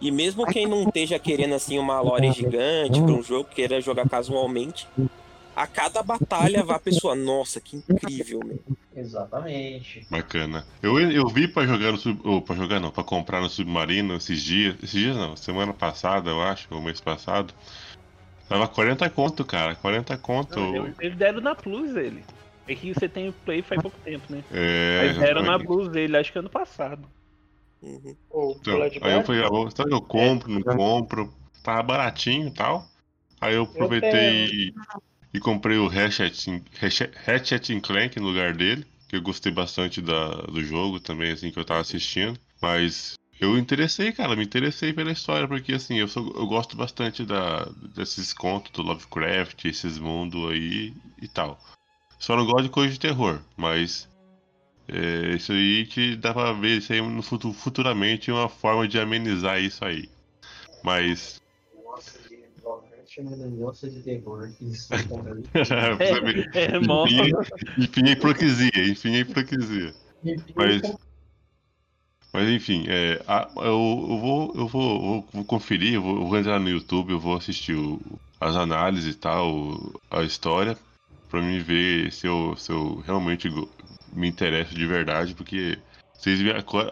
E mesmo quem não esteja querendo assim uma lore gigante para um jogo, queira jogar casualmente, a cada batalha vai a pessoa, nossa, que incrível, meu. Exatamente. Bacana. Eu, eu vi pra jogar no sub. Ou pra jogar não, pra comprar no Submarino esses dias. Esses dias não, semana passada, eu acho, ou mês passado. Tava 40 conto, cara. 40 conto. Não, Eles deram na Plus ele. É que você tem o Play faz pouco tempo, né? É. Mas deram na. Plus dele, acho que ano passado. Uhum. O Então, aí eu falei, ah, vou- eu compro, não compro? Tava baratinho e tal. Aí eu aproveitei e, e comprei o Ratchet, and- Ratchet Ratchet and Clank no lugar dele, que eu gostei bastante da, do jogo também, assim, que eu tava assistindo. Mas eu interessei, cara, me interessei pela história, porque assim, eu, sou, eu gosto bastante da, desses contos do Lovecraft, esses mundos aí e tal. Só não gosto de coisa de terror, mas é, isso aí que dá pra ver isso aí no futu- futuramente uma forma de amenizar isso aí. Mas. Nossa, de Lovecraft negócio de terror. Isso é É, enfim, enfim, hipocrisia, enfim, hipocrisia. Mas, mas enfim, é, a- eu, eu vou, eu vou, vou, vou conferir, eu vou, eu vou entrar no YouTube, eu vou assistir o- as análises e tal, a história, pra mim ver se eu, se eu realmente me interesso de verdade, porque vocês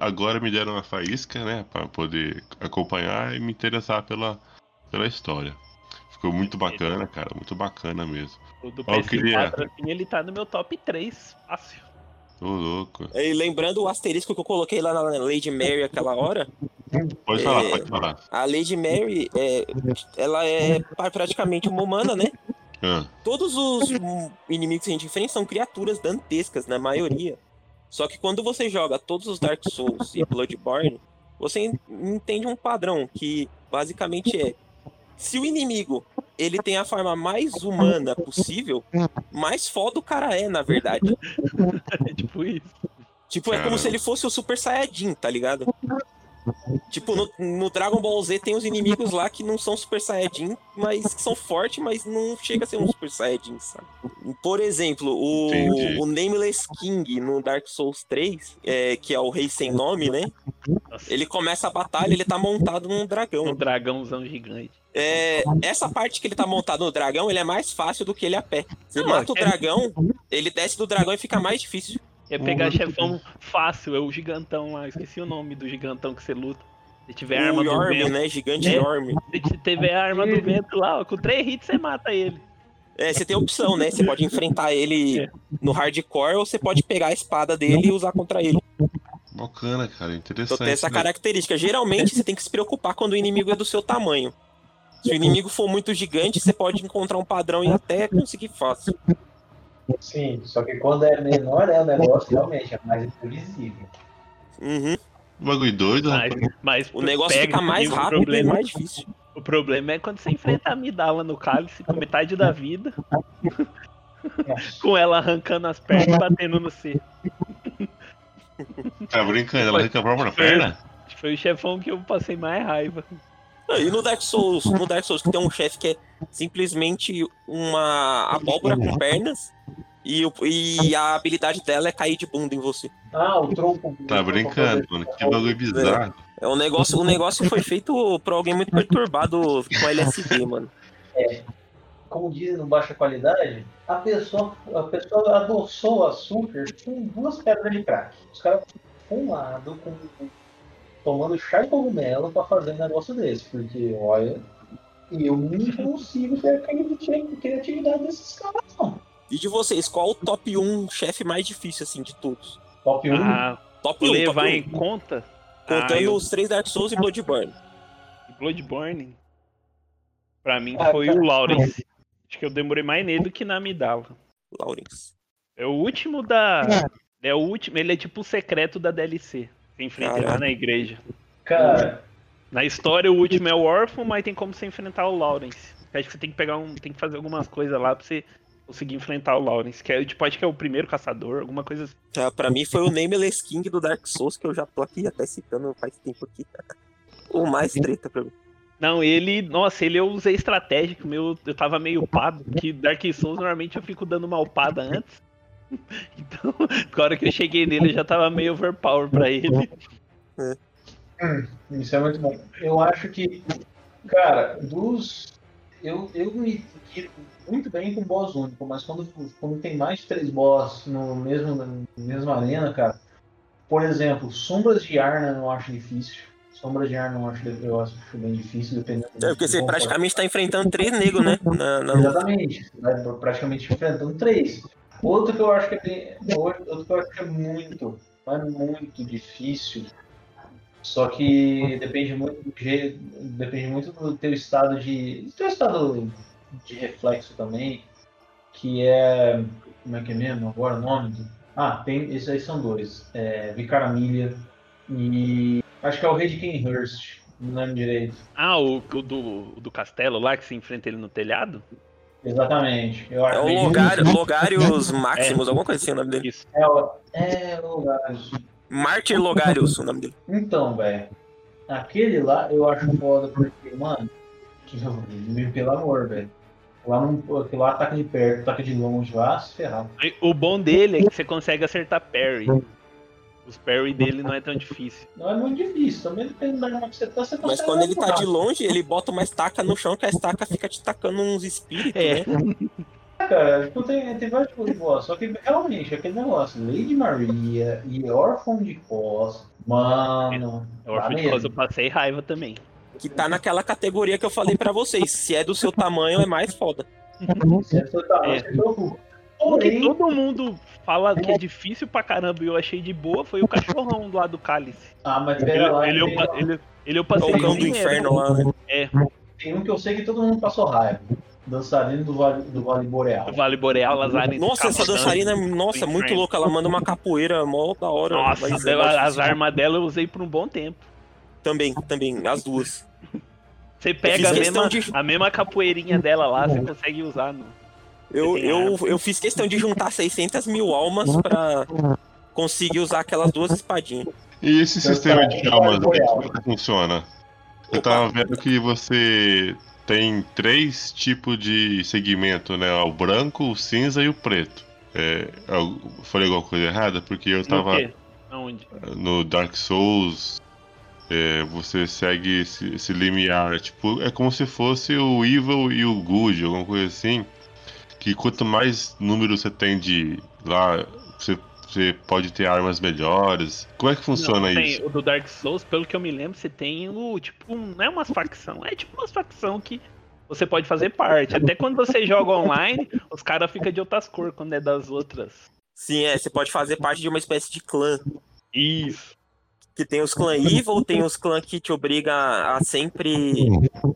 agora- me deram uma faísca, né, pra poder acompanhar e me interessar pela, pela história. Ficou muito bacana, cara, muito bacana mesmo. O do Ó, eu PS4, queria- ele tá no meu top 3. Fácil. Ô, louco. E lembrando o asterisco que eu coloquei lá na Lady Mary aquela hora, Pode falar, É, pode falar. a Lady Mary, é, ela é pra- praticamente uma humana, né? Ah, Todos os hum, inimigos que a gente enfrenta são criaturas dantescas, na maioria. Só que quando você joga todos os Dark Souls e Bloodborne, você en- entende um padrão que basicamente é se o inimigo ele tem a forma mais humana possível, mais foda o cara é, na verdade. É tipo isso. Tipo, é como se ele fosse o Super Saiyajin, tá ligado? Tipo, no, no Dragon Ball Z tem os inimigos lá que não são Super Saiyajin, mas que são fortes, mas não chega a ser um Super Saiyajin, sabe? Por exemplo, o, Entendi. o Nameless King no Dark Souls 3, é, que é o rei sem nome, né? Nossa, Ele começa a batalha, ele tá montado num um dragão. dragãozão gigante. É, essa parte que ele tá montado no dragão, ele é mais fácil do que ele a pé. Você Não, mata o é- dragão, ele desce do dragão e fica mais difícil. É pegar chefão fácil, é o gigantão lá. Esqueci o nome do gigantão que você luta. Se tiver o arma do Yorm, vento. né? Gigante É. Yorm. Se tiver a arma do vento lá, ó, com três hits você mata ele. É, você tem opção, né? Você pode enfrentar ele É. no hardcore ou você pode pegar a espada dele e usar contra ele. bacana, cara. Então Interessante. tem essa né? característica. Geralmente você tem que se preocupar quando o inimigo é do seu tamanho. Se o inimigo for muito gigante, você pode encontrar um padrão e até conseguir fácil. Sim, só que quando é menor, é o negócio realmente é mais imprevisível. Uhum. Bagulho doido, Mas, rapaz. mas O negócio pega fica mais e o rápido e problema, mais difícil. O problema é quando você enfrenta a Midala no cálice com metade da vida, com ela arrancando as pernas e batendo no C. Tá brincando, ela arranca a própria perna? Foi o chefão que eu passei mais raiva. E no Dark Souls, no Dark Souls que tem um chefe que é simplesmente uma abóbora com pernas e, o- e a habilidade dela é cair de bunda em você. Ah, o tronco. Tá brincando, mano. Que bagulho bizarro. É um negócio, o negócio foi feito por alguém muito perturbado com LSD, mano. Como dizem no baixa qualidade, a pessoa, a pessoa adoçou o açúcar com duas pedras de crack. Os caras fumado, com, tomando chá de cogumelo pra fazer um negócio desse. Porque, olha, eu não consigo ter a criatividade desses caras, não. E de vocês, qual o top 1 chefe mais difícil, assim, de todos? Top 1. Ah, Top 1, levar top 1. em conta. Contando ah, eu- os três Dark Souls e Bloodborne. Bloodborne, pra mim Ah, foi o Lawrence. Acho que eu demorei mais nele do que na Amidala. Lawrence. É o último da. É o último. Ele é tipo o secreto da DLC. Você enfrenta ele lá na igreja. Cara, Na história, o último é o órfão, mas tem como você enfrentar o Lawrence. Acho que você tem que pegar um. Tem que fazer algumas coisas lá pra você conseguir enfrentar o Lawrence. Que é, tipo, acho que é o primeiro caçador, alguma coisa assim. Ah, pra mim foi o Nameless King do Dark Souls, que eu já tô aqui até citando faz tempo aqui. O mais treta pra mim. Não, ele. Nossa, ele eu usei estratégia, que meu. Eu tava meio upado. Que Dark Souls normalmente eu fico dando uma upada antes. Então, na hora que eu cheguei nele, eu já tava meio overpower pra ele. Isso é muito bom. Eu acho que, cara, dos. Eu, eu me guio muito bem com boss único, mas quando, quando tem mais de três boss no mesmo, na mesma arena, cara. Por exemplo, Sombras de Arna eu não acho difícil. Sombras de Arna eu acho, eu acho bem difícil, dependendo É porque você praticamente tá enfrentando três negros, né? Na, na. Exatamente, vai praticamente enfrentando três. Outro que eu acho que é bem, outro que eu acho que é muito, mas muito difícil. Só que depende muito do jeito, depende muito do teu estado de, do teu estado de reflexo também, que é, como é que é mesmo? Agora o nome? do- Ah, tem, esses aí são dois, é, Vicaramilha e acho que é o Rei de Kenhurst, não lembro direito. Ah, o, o do, do castelo lá que se enfrenta ele no telhado? Exatamente. Eu acho É o bem Logar, Logarius Maximus, alguma coisa assim o nome dele. Isso. É, o- é o Martyr Logarius, o nome dele. Então, velho, aquele lá eu acho foda porque, mano, pelo amor, velho. Lá, não, aquele lá ataca de perto, ataca de longe lá, se ferrar. O bom dele é que você consegue acertar parry. Os parry dele não é tão difícil. Não é muito difícil, também depende da arma que você tá, você Mas quando ele tá de longe, ele bota uma estaca no chão, que a estaca fica te tacando uns espíritos, É. né? Cara, tipo, tem, tem vários tipos de boss, só que realmente, aquele negócio, Lady Maria e Orphan de Cos, mano, É Orphan de. Cos eu passei raiva também. Que tá naquela categoria que eu falei pra vocês. Se é do seu tamanho, é mais foda. se é seu tamanho, É. que Porém, todo mundo fala que é difícil pra caramba e eu achei de boa foi o cachorrão lá do cálice. ah, mas Ele, pera lá, ele, eu, tem, pa- ele, ele eu É passei o cão do inferno lá, né? É, tem um que eu sei que todo mundo passou raiva. Dançarina do Vale, do vale Boreal. Vale Boreal, Lazarina. Nossa, essa dançarina é nossa, muito louca. Ela manda uma capoeira mó da hora. Nossa, mas dela- as armas dela eu usei por um bom tempo. Também, também, as duas. Você pega a mesma, de- a mesma capoeirinha dela lá, você consegue usar no. Eu, eu, eu fiz questão de juntar 600 mil almas pra conseguir usar aquelas duas espadinhas. E esse sistema de almas, como é que funciona? Eu tava vendo que você tem três tipos de segmento, né? O branco, o cinza e o preto. É, eu falei alguma coisa errada? Porque eu No tava? Aonde? no Dark Souls, é, você segue esse, esse limiar. Tipo, é como se fosse o Evil e o Good, alguma coisa assim. Que quanto mais número você tem de lá, você, você pode ter armas melhores. Como é que funciona Não, tem isso? O do Dark Souls, pelo que eu me lembro, você tem o, tipo, um- não é umas facção, é tipo umas facção que você pode fazer parte. Até quando você joga online, os caras ficam de outras cores quando é das outras. Sim, é, você pode fazer parte de uma espécie de clã. Isso. Que tem os clã evil, tem os clã que te obriga a sempre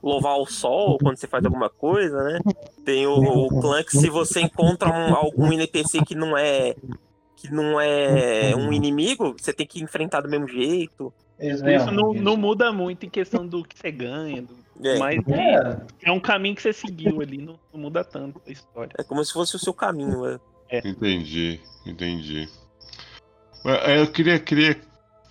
louvar o sol quando você faz alguma coisa, né? Tem o, o clã que se você encontra um, algum NPC que não é que não é um inimigo, você tem que enfrentar do mesmo jeito. Isso não, não muda muito em questão do que você ganha, do- É, mas É, é um caminho que você seguiu ali, não, não muda tanto a história. é como se fosse o seu caminho. é. Entendi, entendi. Mas, é, Eu queria, queria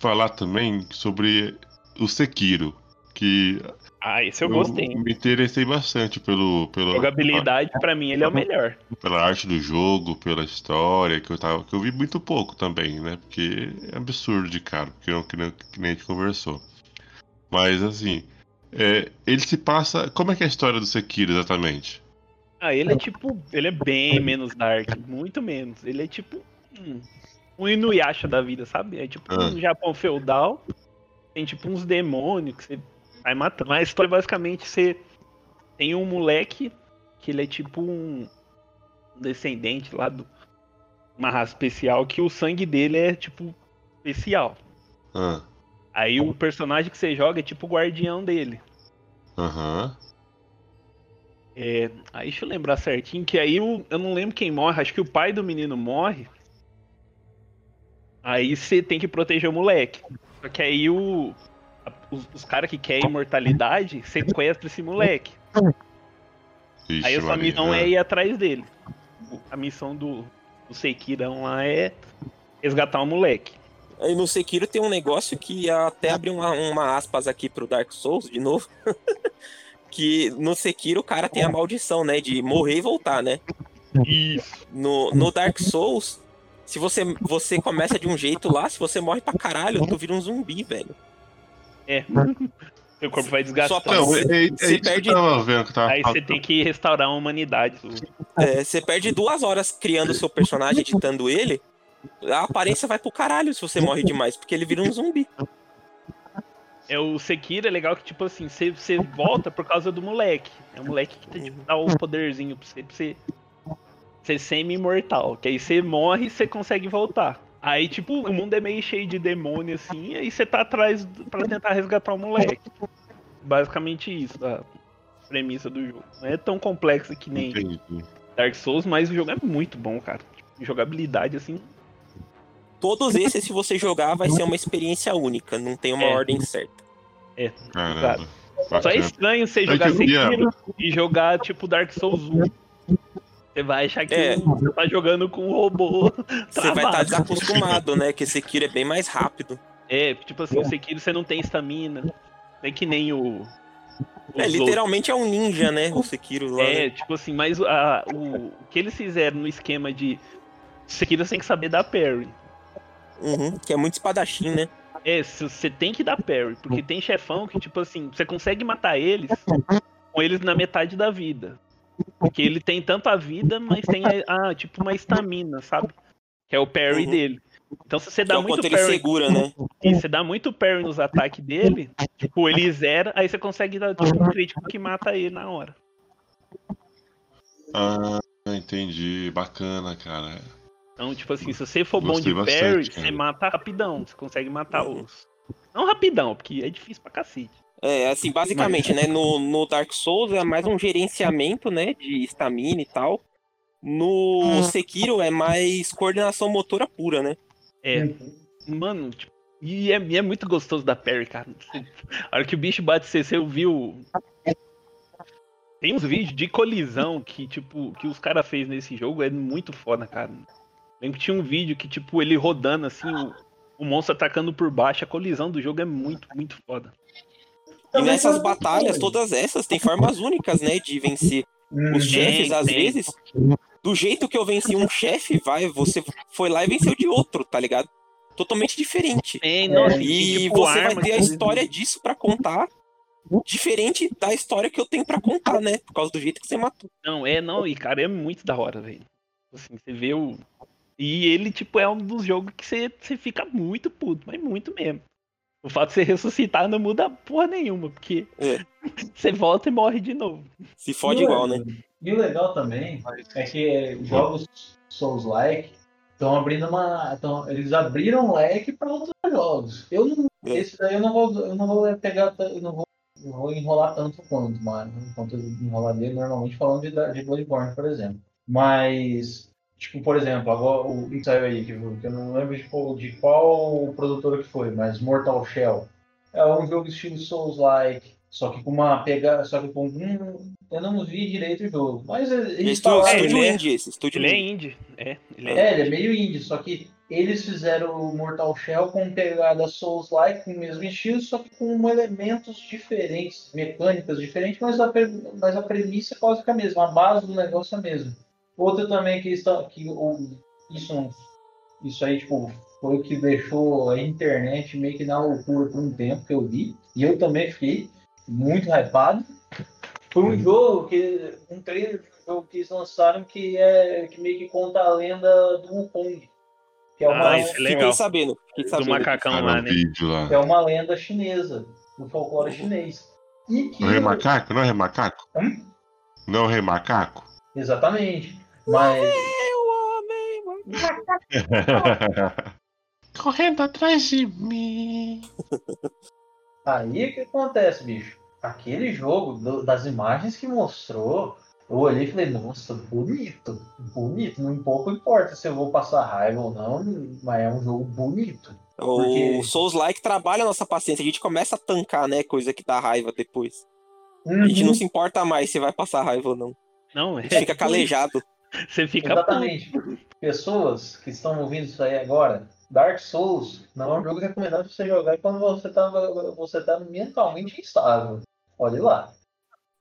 falar também sobre o Sekiro, que Ah, esse eu gostei. me interessei bastante pelo, pelo Jogabilidade, pra mim, ele é o melhor. pela arte do jogo, pela história, que eu tava, que eu vi muito pouco também, né? Porque é absurdo de caro, porque eu, que, nem, que nem a gente conversou. Mas assim, é, ele se passa. Como é que é a história do Sekiro exatamente? Ah, ele é tipo. Ele é bem menos dark. Muito menos. Ele é tipo. Um, um Inuyasha da vida, sabe? É tipo Ah. um Japão feudal. Tem tipo uns demônios que você vai matando. Mas a história basicamente você tem um moleque que ele é tipo um descendente lá do. Uma raça especial que o sangue dele é tipo especial. Ah, Aí o personagem que você joga é tipo o guardião dele. Aham. É, aí deixa eu lembrar certinho, que aí o, eu não lembro quem morre, acho que o pai do menino morre. Aí você tem que proteger o moleque. Só que aí o, os, os caras que querem imortalidade sequestram esse moleque. Ixi, aí a sua Maria. missão é ir atrás dele. A missão do, do Sekirão lá é resgatar o moleque. Aí no Sekiro tem um negócio que até abre uma, uma aspas aqui pro Dark Souls de novo. que no Sekiro o cara tem a maldição, né? De morrer e voltar, né? Isso. No, no Dark Souls, se você, você começa de um jeito lá, se você morre pra caralho, tu vira um zumbi, velho. É. Seu corpo vai desgastar. Só Não, é, é, Você perde- vendo Aí você tem que restaurar a humanidade. É, você perde duas horas criando o seu personagem, editando ele. A aparência vai pro caralho se você morre demais, porque ele vira um zumbi. É o Sekiro é legal que, tipo assim, você, você volta por causa do moleque. É o moleque que tipo, dá o poderzinho pra você, pra você ser semi-imortal. Que aí você morre e você consegue voltar. Aí, tipo, o mundo é meio cheio de demônio, assim, e aí você tá atrás pra tentar resgatar o moleque. Basicamente isso, a premissa do jogo. Não é tão complexa que nem Entendi. Dark Souls, mas o jogo é muito bom, cara. Tipo, jogabilidade, assim, Todos esses, se você jogar, vai ser uma experiência única, não tem uma É. ordem certa. Caramba. Só é estranho você É jogar Sekiro e jogar tipo Dark Souls 1. Você vai achar que É. você tá jogando com um robô. Você vai estar travado. desacostumado, né? Que esse Sekiro é bem mais rápido. É, tipo assim, o Sekiro você não tem estamina. É que nem o. É, literalmente é um ninja, né? O Sekiro lá. outros. É, né? tipo assim, mas a- o, o que eles fizeram no esquema de. Sekiro você tem que saber dar parry. Uhum, que é muito espadachim, né? É, você tem que dar parry, porque tem chefão que, tipo assim, você consegue matar eles com eles na metade da vida. Porque ele tem tanta vida, mas tem, a, a, tipo, uma estamina, sabe? Que é o parry Uhum. dele. Então, se você dá é muito quanto ele parry, segura, né? e você dá muito parry nos ataques dele, tipo, ele zera, aí você consegue dar tipo, um crítico que mata ele na hora. Ah, entendi. Bacana, cara. Então, tipo assim, se você for bom Gostei de bastante, parry, cara. você mata rapidão. Você consegue matar os. Não rapidão, porque é difícil pra cacete. É, assim, basicamente, né? No, no Dark Souls é mais um gerenciamento, né? De estamina e tal. No Sekiro é mais coordenação motora pura, né? É, mano, tipo, e é, e é muito gostoso da parry, cara. A hora que o bicho bate você, você viu. Tem uns vídeos de colisão que, tipo, que os caras fez nesse jogo, é muito foda, cara. Lembro que tinha um vídeo que, tipo, ele rodando assim, o, o monstro atacando por baixo, a colisão do jogo é muito, muito foda. E nessas batalhas, todas essas, tem formas únicas, né? De vencer os chefes, às tem. vezes. Do jeito que eu venci um chefe, vai, você foi lá e venceu de outro, tá ligado? Totalmente diferente. Tem, nossa, E tem, tipo, você vai arma ter a história disso pra contar. Diferente da história que eu tenho pra contar, né? Por causa do jeito que você matou. Não, é, não, e cara, é muito da hora, velho. Assim, você vê o. E ele, tipo, é um dos jogos que você, você fica muito puto, mas muito mesmo. O fato de você ressuscitar não muda porra nenhuma, porque É. você volta e morre de novo. Se fode E igual, né? E o legal também é que jogos Souls-like estão abrindo uma. Tão, eles abriram um leque para outros jogos. Eu não, É. esse daí eu não vou, eu não vou pegar, eu não vou, não vou enrolar tanto quanto, mas quanto eu enrolaria normalmente falando de, de Bloodborne, por exemplo. Mas, tipo, por exemplo, agora o que saiu aí, que, eu- não lembro de, qual- de qual produtora que foi, mas Mortal Shell. É um jogo estilo Souls-like, só que com uma pegada, só que com um, eu não vi direito o jogo, mas eles Estúdio, falaram- estúdio ele é- indie esse, estúdio Ele é indie. indie, é. Ele é. é, ele é meio indie, só que eles fizeram o Mortal Shell com pegada Souls-like, com o mesmo estilo, só que com elementos diferentes, mecânicas diferentes, mas a, mas a premissa é quase que a mesma, a base do negócio é a mesma. Outra também que, está, que o, isso, isso aí, tipo, foi o que deixou a internet meio que na loucura por um tempo que eu vi, e eu também fiquei muito hypado. Foi um jogo que. um trailer de um jogo que eles lançaram que é que meio que conta a lenda do Wukong. Que é uma, Ah, isso é legal. Fiquei sabendo. Fiquei Do sabendo. macacão Tá lá, né? lá. que é uma lenda chinesa, do folclore chinês. E que. Não é macaco? Não é macaco? Hum? Não é macaco? Exatamente. Mas. Correndo atrás de mim. Aí o que acontece, bicho? Aquele jogo, do- das imagens que mostrou, eu olhei e falei, nossa, bonito, bonito. Não pouco importa se eu vou passar raiva ou não, mas é um jogo bonito. O Porque- Souls-like trabalha a nossa paciência. A gente começa a tancar, né? Coisa que dá raiva depois. A Uhum. gente não se importa mais se vai passar raiva ou não. Não, A é. gente fica calejado. Você fica puto. Exatamente. Pessoas que estão ouvindo isso aí agora, Dark Souls não é um jogo recomendado pra você jogar quando você tá, você tá mentalmente instável. Olha lá.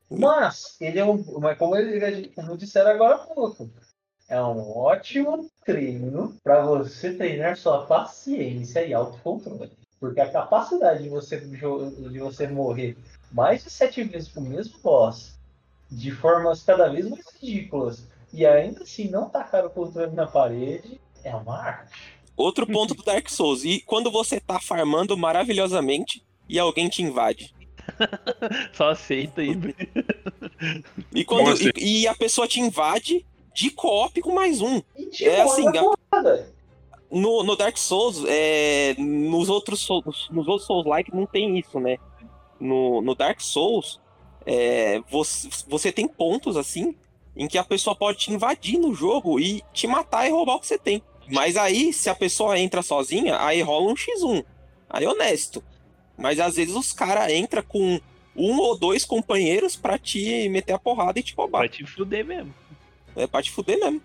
Mas, ele é um. Mas como, ele, como disseram agora há pouco, é um ótimo treino para você treinar sua paciência e autocontrole. Porque a capacidade de você, de você morrer mais de sete vezes pro mesmo boss, de formas cada vez mais ridículas, e ainda assim não tacar o controle na parede, é uma arte. Outro ponto do Dark Souls. E quando você tá farmando maravilhosamente e alguém te invade. Só aceita aí. E, quando, assim? e, e a pessoa te invade de co-op com mais um. E É assim, a- porrada. No, no Dark Souls, é, nos outros Souls, nos outros Souls-like não tem isso, né? No, no Dark Souls, é, você, você tem pontos assim em que a pessoa pode te invadir no jogo e te matar e roubar o que você tem. Mas aí, se a pessoa entra sozinha, aí rola um X1. Aí é honesto. Mas às vezes os caras entram com um ou dois companheiros pra te meter a porrada e te roubar. Vai te fuder mesmo. É pra te fuder mesmo.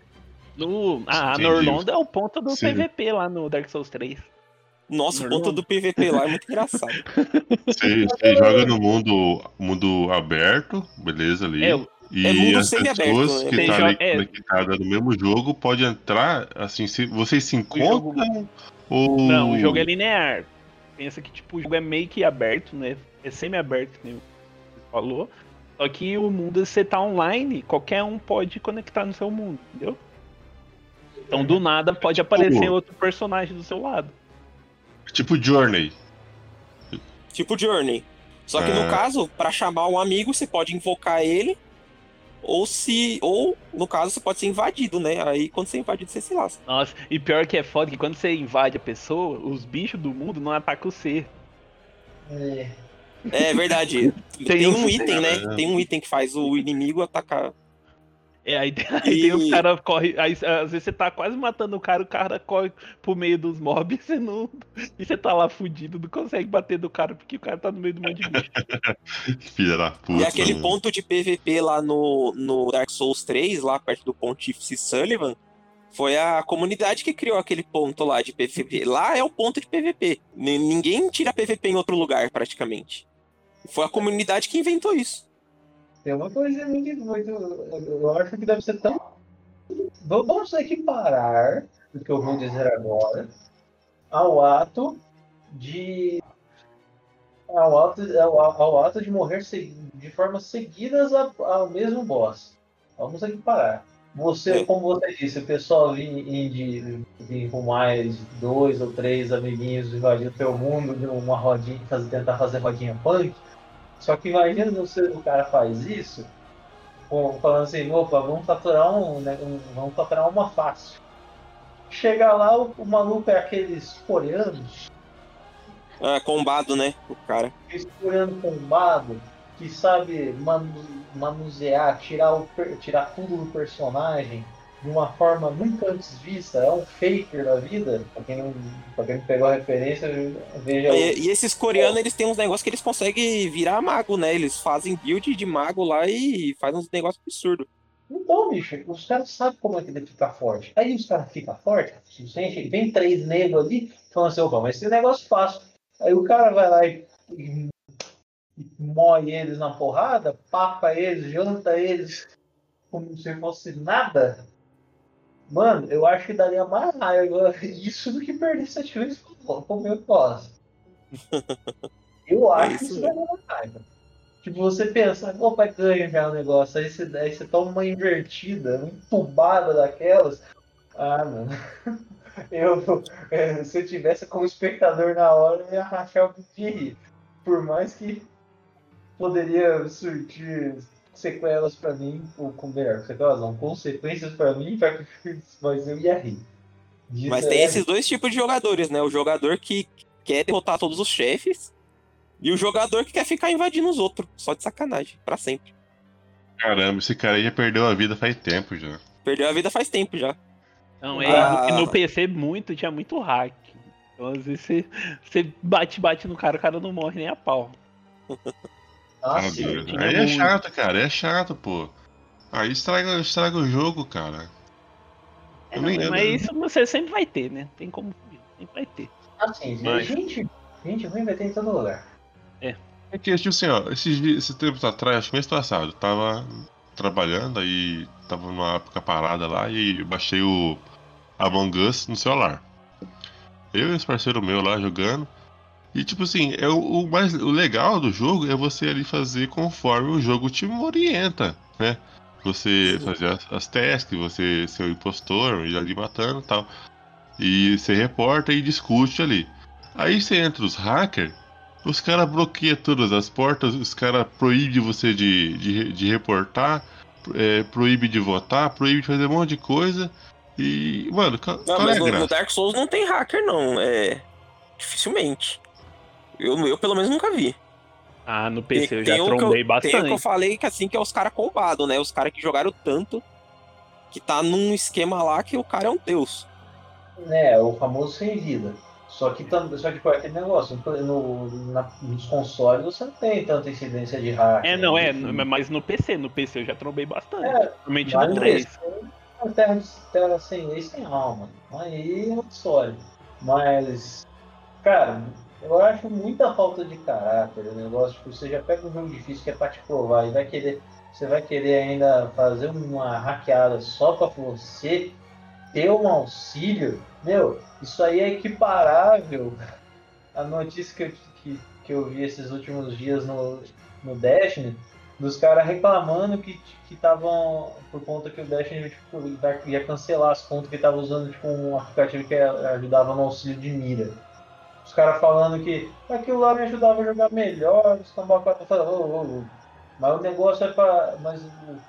No, ah, Entendi. no Orlando é o ponto do Sim. PVP lá no Dark Souls 3. Nossa, o ponto do PVP lá é muito engraçado. Você, você joga no mundo, mundo aberto, beleza ali. É, e é mundo as pessoas né? que estão ali é. conectadas no mesmo jogo podem entrar, assim, se vocês se jogo- encontram ou... Não, o jogo é linear. Pensa que tipo, o jogo é meio que aberto, né? É semi-aberto, que nem você falou. Só que o mundo, você tá online, qualquer um pode conectar no seu mundo, entendeu? Então do nada pode aparecer outro personagem do seu lado. Tipo Journey. Tipo Journey. Só que É. no caso, pra chamar um amigo, você pode invocar ele. Ou se. Ou, no caso, você pode ser invadido, né? Aí quando você é invadido, você se lasca. Nossa, e pior que é foda que quando você invade a pessoa, os bichos do mundo não atacam você. É. É verdade. Tem Tem, um- item, né? Caramba. Tem um item que faz o inimigo atacar. É, aí, aí E- caras corre. Aí, às vezes você tá quase matando o cara, o cara corre pro meio dos mobs e você não. E você tá lá fudido, não consegue bater do cara, porque o cara tá no meio do monte de bicho. Filha da puta. e aquele mano. ponto de PVP lá no, no Dark Souls 3, lá perto do Pontífice Sullivan, foi a comunidade que criou aquele ponto lá de PVP. Lá é o ponto de PVP. N- Ninguém tira PVP em outro lugar, praticamente. Foi a comunidade que inventou isso. Tem uma coisa muito, muito. Eu acho que deve ser tão. Vamos equiparar o que eu vou dizer agora ao ato de. Ao ato, ao, ao ato de morrer de formas seguidas ao mesmo boss. Vamos equiparar. Você, É. como você disse, o pessoal vir com mais dois ou três amiguinhos invadir o teu mundo de uma rodinha, fazer, tentar fazer rodinha punk. Só que imagina você, o cara faz isso, falando assim, opa, vamos faturar um, né, um- vamos faturar uma fácil. Chega lá, o, o maluco é aqueles coreanos, Ah, combado, né? O cara. aqueles coreano combado, que sabe manu- manusear, tirar, o, tirar tudo do personagem de uma forma nunca antes vista, é um faker da vida, pra quem não, pra quem não pegou a referência, veja E, e esses coreanos, eles têm uns negócios que eles conseguem virar mago, né? Eles fazem build de mago lá e fazem uns negócios absurdos. Então, bicho, os caras sabem como é que ele fica forte. Aí os caras ficam fortes, suficiente, vem três negros ali, falando assim, opa, mas esse negócio é fácil. Aí o cara vai lá e, e, e moe eles na porrada, papa eles, janta eles como se fosse nada. Mano, eu acho que daria mais raiva isso do que perder sete vezes pro meu boss. Eu acho que isso isso daria mais raiva. Tipo, você pensa, opa, ganha já o negócio, aí você, aí você toma uma invertida, uma entubada daquelas. Ah, mano. Eu, é, se eu tivesse como espectador na hora, eu ia rachar o bico de rir. Por mais que poderia surtir sequelas pra mim, ou com melhor, sequelas não, consequências pra mim, mas eu ia rir. Disso Mas é- tem esses dois tipos de jogadores, né? O jogador que quer derrotar todos os chefes e o jogador que quer ficar invadindo os outros, só de sacanagem, pra sempre. Caramba, esse cara aí já perdeu a vida faz tempo já. Perdeu a vida faz tempo já. Não, é, Ah. no PC muito, tinha muito hack. Então às vezes você, você bate, bate no cara, o cara não morre nem a pau. Ah, Meu sim. Deus. tinha Aí é chato, cara, é chato, pô. Aí estraga, estraga o jogo, cara. É, não, mas isso você sempre vai ter, né? Tem como sempre vai ter. Assim, Mas- gente, gente ruim vai ter em todo lugar. É que, tipo assim, ó, esses, dias- esses tempos atrás, acho que mês passado, tava trabalhando, aí tava numa época parada lá e baixei o Among Us no celular. Eu e os parceiros meus lá jogando. E tipo assim, é o, o mais o legal do jogo é você ali fazer conforme o jogo te orienta, né? Você fazer as, as tasks, você ser o impostor, ir ali matando e tal. E você reporta e discute ali. Aí você entra os hackers, os caras bloqueiam todas as portas, os caras proíbem você de, de, de reportar, é, proíbe de votar, proíbe de fazer um monte de coisa. E, mano, Não, qual é mas a no, no? Dark Souls não tem hacker, não. É. Dificilmente. Eu, eu pelo menos nunca vi. Ah, no PC eu já que eu- trombei Tem o que bastante. eu falei que assim que é os caras combados, né? Os caras que jogaram tanto que tá num esquema lá que o cara é um deus. É, o famoso sem vida. Só que, só que pô, é aquele negócio, no, na- nos consoles você não tem tanta incidência de hack. É, não, é, né? mas no PC, no PC eu já trombei bastante. É, Principalmente no no 3. PC, a terra, terra sem lei, sem alma. Aí é história. Mas, cara, eu acho muita falta de caráter o negócio. Tipo, você já pega um jogo difícil que é pra te provar e vai querer. Você vai querer ainda fazer uma hackeada só pra você ter um auxílio. Meu, isso aí é equiparável à notícia que eu, que, que eu vi esses últimos dias no, no Destiny dos caras reclamando que estavam por conta que o Destiny tipo, ia cancelar as contas que estavam usando tipo, um aplicativo que ajudava no auxílio de mira. Os caras falando que aquilo lá me ajudava a jogar melhor, os cambacatas falando, mas o negócio é pra. Mas, o-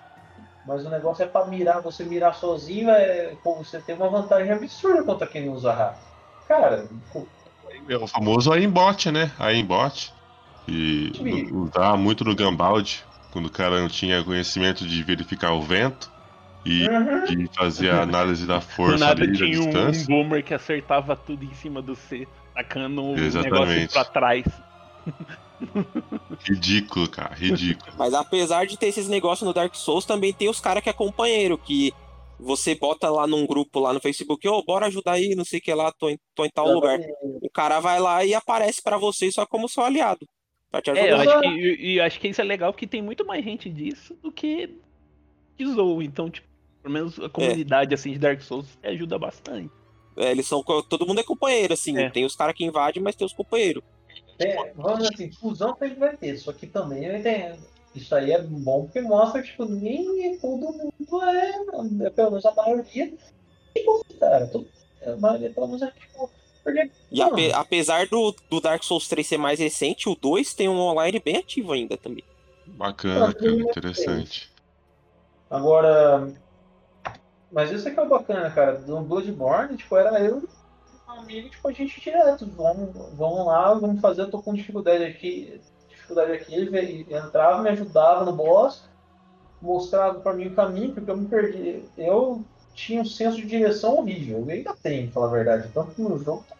mas o negócio é pra mirar, você mirar sozinho, é, pô, você tem uma vantagem absurda contra quem não usa hack. Cara, pô, É o famoso aimbot, né? Aimbot. E usava muito no Gambaldi, quando o cara não tinha conhecimento de verificar o vento e Uhum. de fazer a análise da Do força nada ali, da tinha um, distância. boomer que acertava tudo em cima do C, tacando o negócio pra trás. Ridículo, cara, ridículo. Mas apesar de ter esses negócios no Dark Souls, também tem os caras que é companheiro, que você bota lá num grupo lá no Facebook, ô, bora ajudar aí, não sei o que lá, tô em, tô em tal lugar. O cara vai lá e aparece pra você só como seu aliado. Pra te É, eu ajudar. acho que, e, e eu acho que isso é legal porque tem muito mais gente disso do que que zoa. Então, tipo, pelo menos a comunidade assim de Dark Souls ajuda bastante. É, eles são. Todo mundo é companheiro, assim. É. Tem os caras que invadem, mas tem os companheiros. É, vamos dizer assim, fusão sempre vai ter, só que também eu entendo. Isso aí é bom porque mostra que tipo, nem todo mundo é, é pelo menos a maioria, tipo, cara, todo, a maioria pelo menos é tipo. Porque, E ape- apesar do, do Dark Souls 3 ser mais recente, o 2 tem um online bem ativo ainda também. Bacana, cara, interessante. Agora. Mas isso é que é o bacana, cara. Do Bloodborne, tipo, era eu e um amigo, tipo, a gente direto. Vamos, vamos lá, vamos fazer, eu tô com dificuldade aqui. Dificuldade aqui, ele entrava, me ajudava no boss, mostrava pra mim o caminho, porque eu me perdi. Eu tinha um senso de direção horrível. Eu ainda tenho, pra falar a verdade. Tanto que no jogo tá.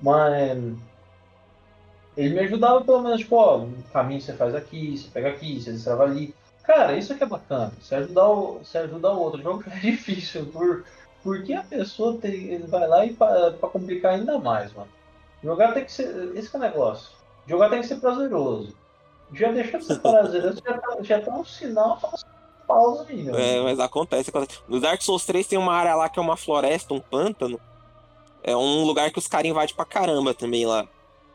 Mas ele me ajudava pelo menos, tipo, ó, o caminho você faz aqui, você pega aqui, você destrava ali. Cara, isso aqui é bacana. Você ajudar o, você ajudar o outro. O jogo é difícil, por, porque a pessoa tem, vai lá e pra, pra complicar ainda mais, mano. Jogar tem que ser. Esse que é o negócio. Jogar tem que ser prazeroso. Já deixou de ser prazeroso, já tá, já tá um sinal pra você pausa aí. É, mas acontece, acontece. No Dark Souls 3 tem uma área lá que é uma floresta, um pântano. É um lugar que os caras invadem pra caramba também lá.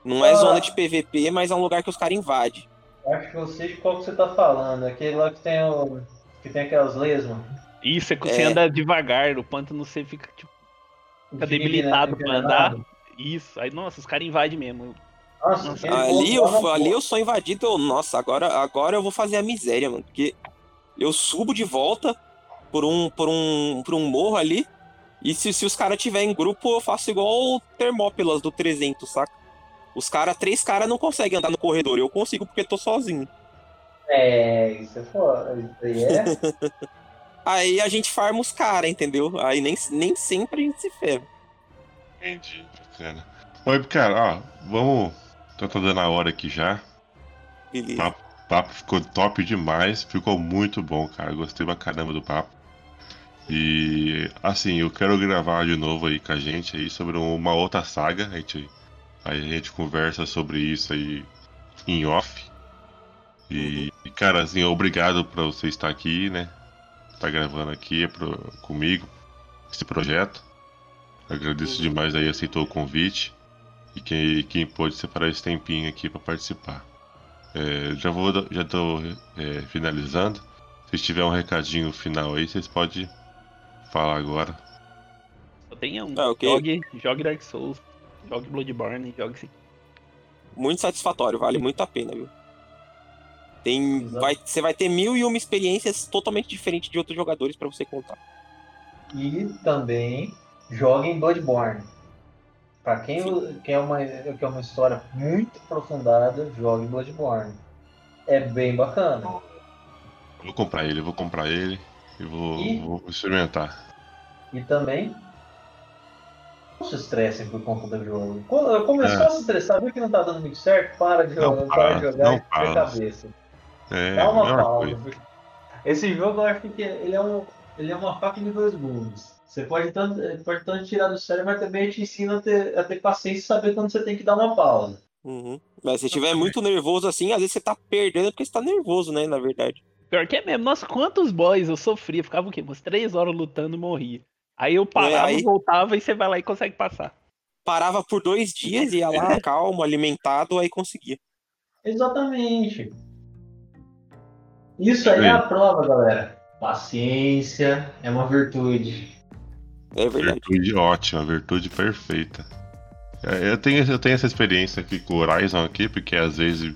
Não é Ah. zona de PVP, mas é um lugar que os caras invadem. Acho que eu sei de qual que você tá falando. Aquele lá que tem o. que tem aquelas lesmas. Isso, é que você É. anda devagar, o pântano você fica, tipo, Fica debilitado pra andar. isso. Aí, nossa, os caras invadem mesmo. Nossa, Nossa, Ali eu, ali eu sou invadido, eu, nossa, agora, agora eu vou fazer a miséria, mano. Porque eu subo de volta por um, por um, por um morro ali. E se, se os caras tiverem em grupo, eu faço igual o Termópilas do 300, saca? Os caras, três caras não conseguem andar no corredor. Eu consigo porque tô sozinho. É, isso é foda. Isso aí é. Aí a gente farma os caras, entendeu? Aí nem, nem sempre a gente se ferra. Entendi. Bacana. Oi, cara, ó, vamos. Tô tá dando a hora aqui já. Beleza. Tá. O papo ficou top demais, ficou muito bom, cara. Gostei pra caramba do papo. E assim, eu quero gravar de novo aí com a gente aí sobre uma outra saga. A gente, aí a gente conversa sobre isso aí em off. E, e, cara, assim, obrigado por você estar aqui, né? Tá gravando aqui pro, comigo esse projeto. Agradeço Uhum. demais aí, aceitou o convite. E quem, quem pôde separar esse tempinho aqui pra participar. É, já vou, já tô é, finalizando. Se tiver um recadinho final aí, vocês podem falar agora. Só tem um. Ah, ok. jogue, jogue Dark Souls, jogue Bloodborne, jogue esse Muito satisfatório, vale muito a pena, viu? Tem, Exato. vai, você vai ter mil e uma experiências totalmente diferentes de outros jogadores pra você contar. E também joguem Bloodborne. Pra quem quer uma, quer uma história muito aprofundada, jogue Bloodborne. É bem bacana. Vou comprar ele, vou comprar ele e vou, E? vou experimentar. E também se estressem por conta do jogo. Quando começou É. a se estressar, viu que não tá dando muito certo, para de Não jogar, para, para de jogar não e para. cabeça. É, Dá uma pausa. coisa. Esse jogo eu acho que ele é, um, ele é uma faca de dois gumes. Você pode tanto, pode tanto tirar do sério, mas também te ensina a ter, a ter paciência e saber quando você tem que dar uma pausa. Uhum. Mas se você estiver muito nervoso assim, às vezes você tá perdendo porque você tá nervoso, né? Na verdade. Pior que é mesmo. Nossa, quantos boys eu sofria. Ficava o quê? Umas três horas lutando e morria. Aí eu parava, É, aí- voltava e você vai lá e consegue passar. Parava por dois dias, ia lá, calmo, alimentado, aí conseguia. Exatamente. Isso aí é a prova, galera. Paciência é uma virtude. É verdade. Virtude ótima, virtude perfeita. É, eu, tenho, eu tenho essa experiência aqui com o Horizon aqui, porque às vezes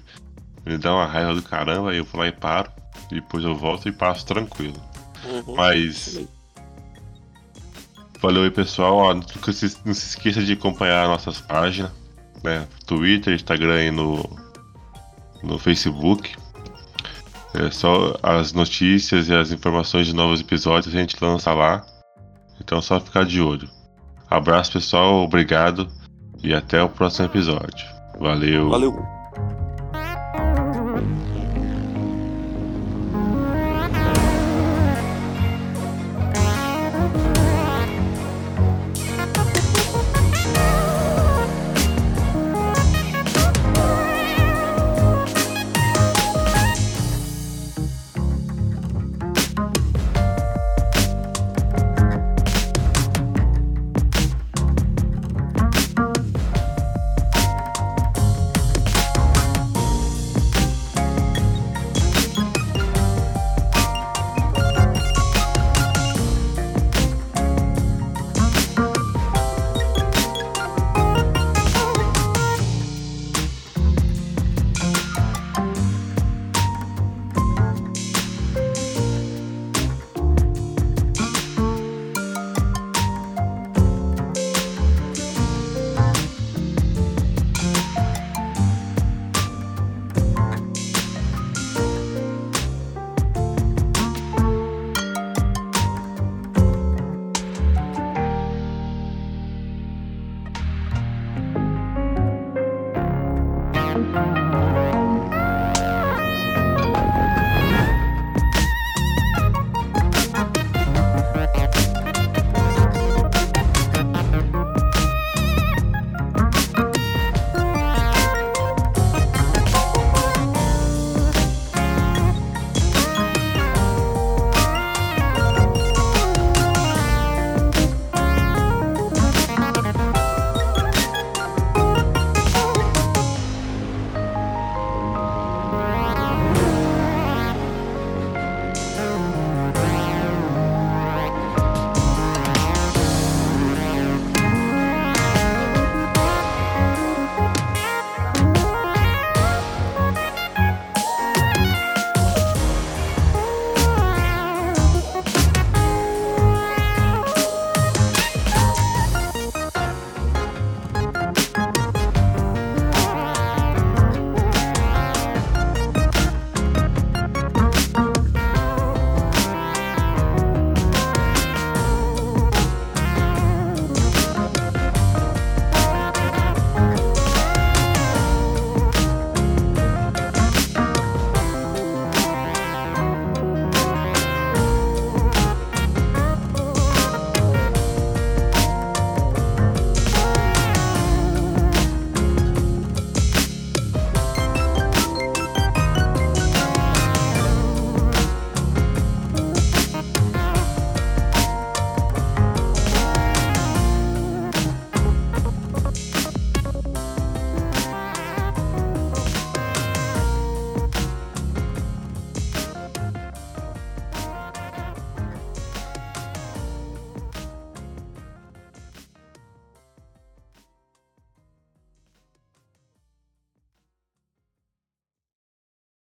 me dá uma raiva do caramba, aí eu vou lá e paro, e depois eu volto e passo tranquilo. Uhum. Mas. Valeu aí pessoal, Ó, não, se, esqueça de acompanhar nossas páginas. né? Twitter, Instagram e no, no Facebook. É só as notícias e as informações de novos episódios a gente lança lá. Então é só ficar de olho. Abraço pessoal, obrigado e até o próximo episódio. Valeu. Valeu.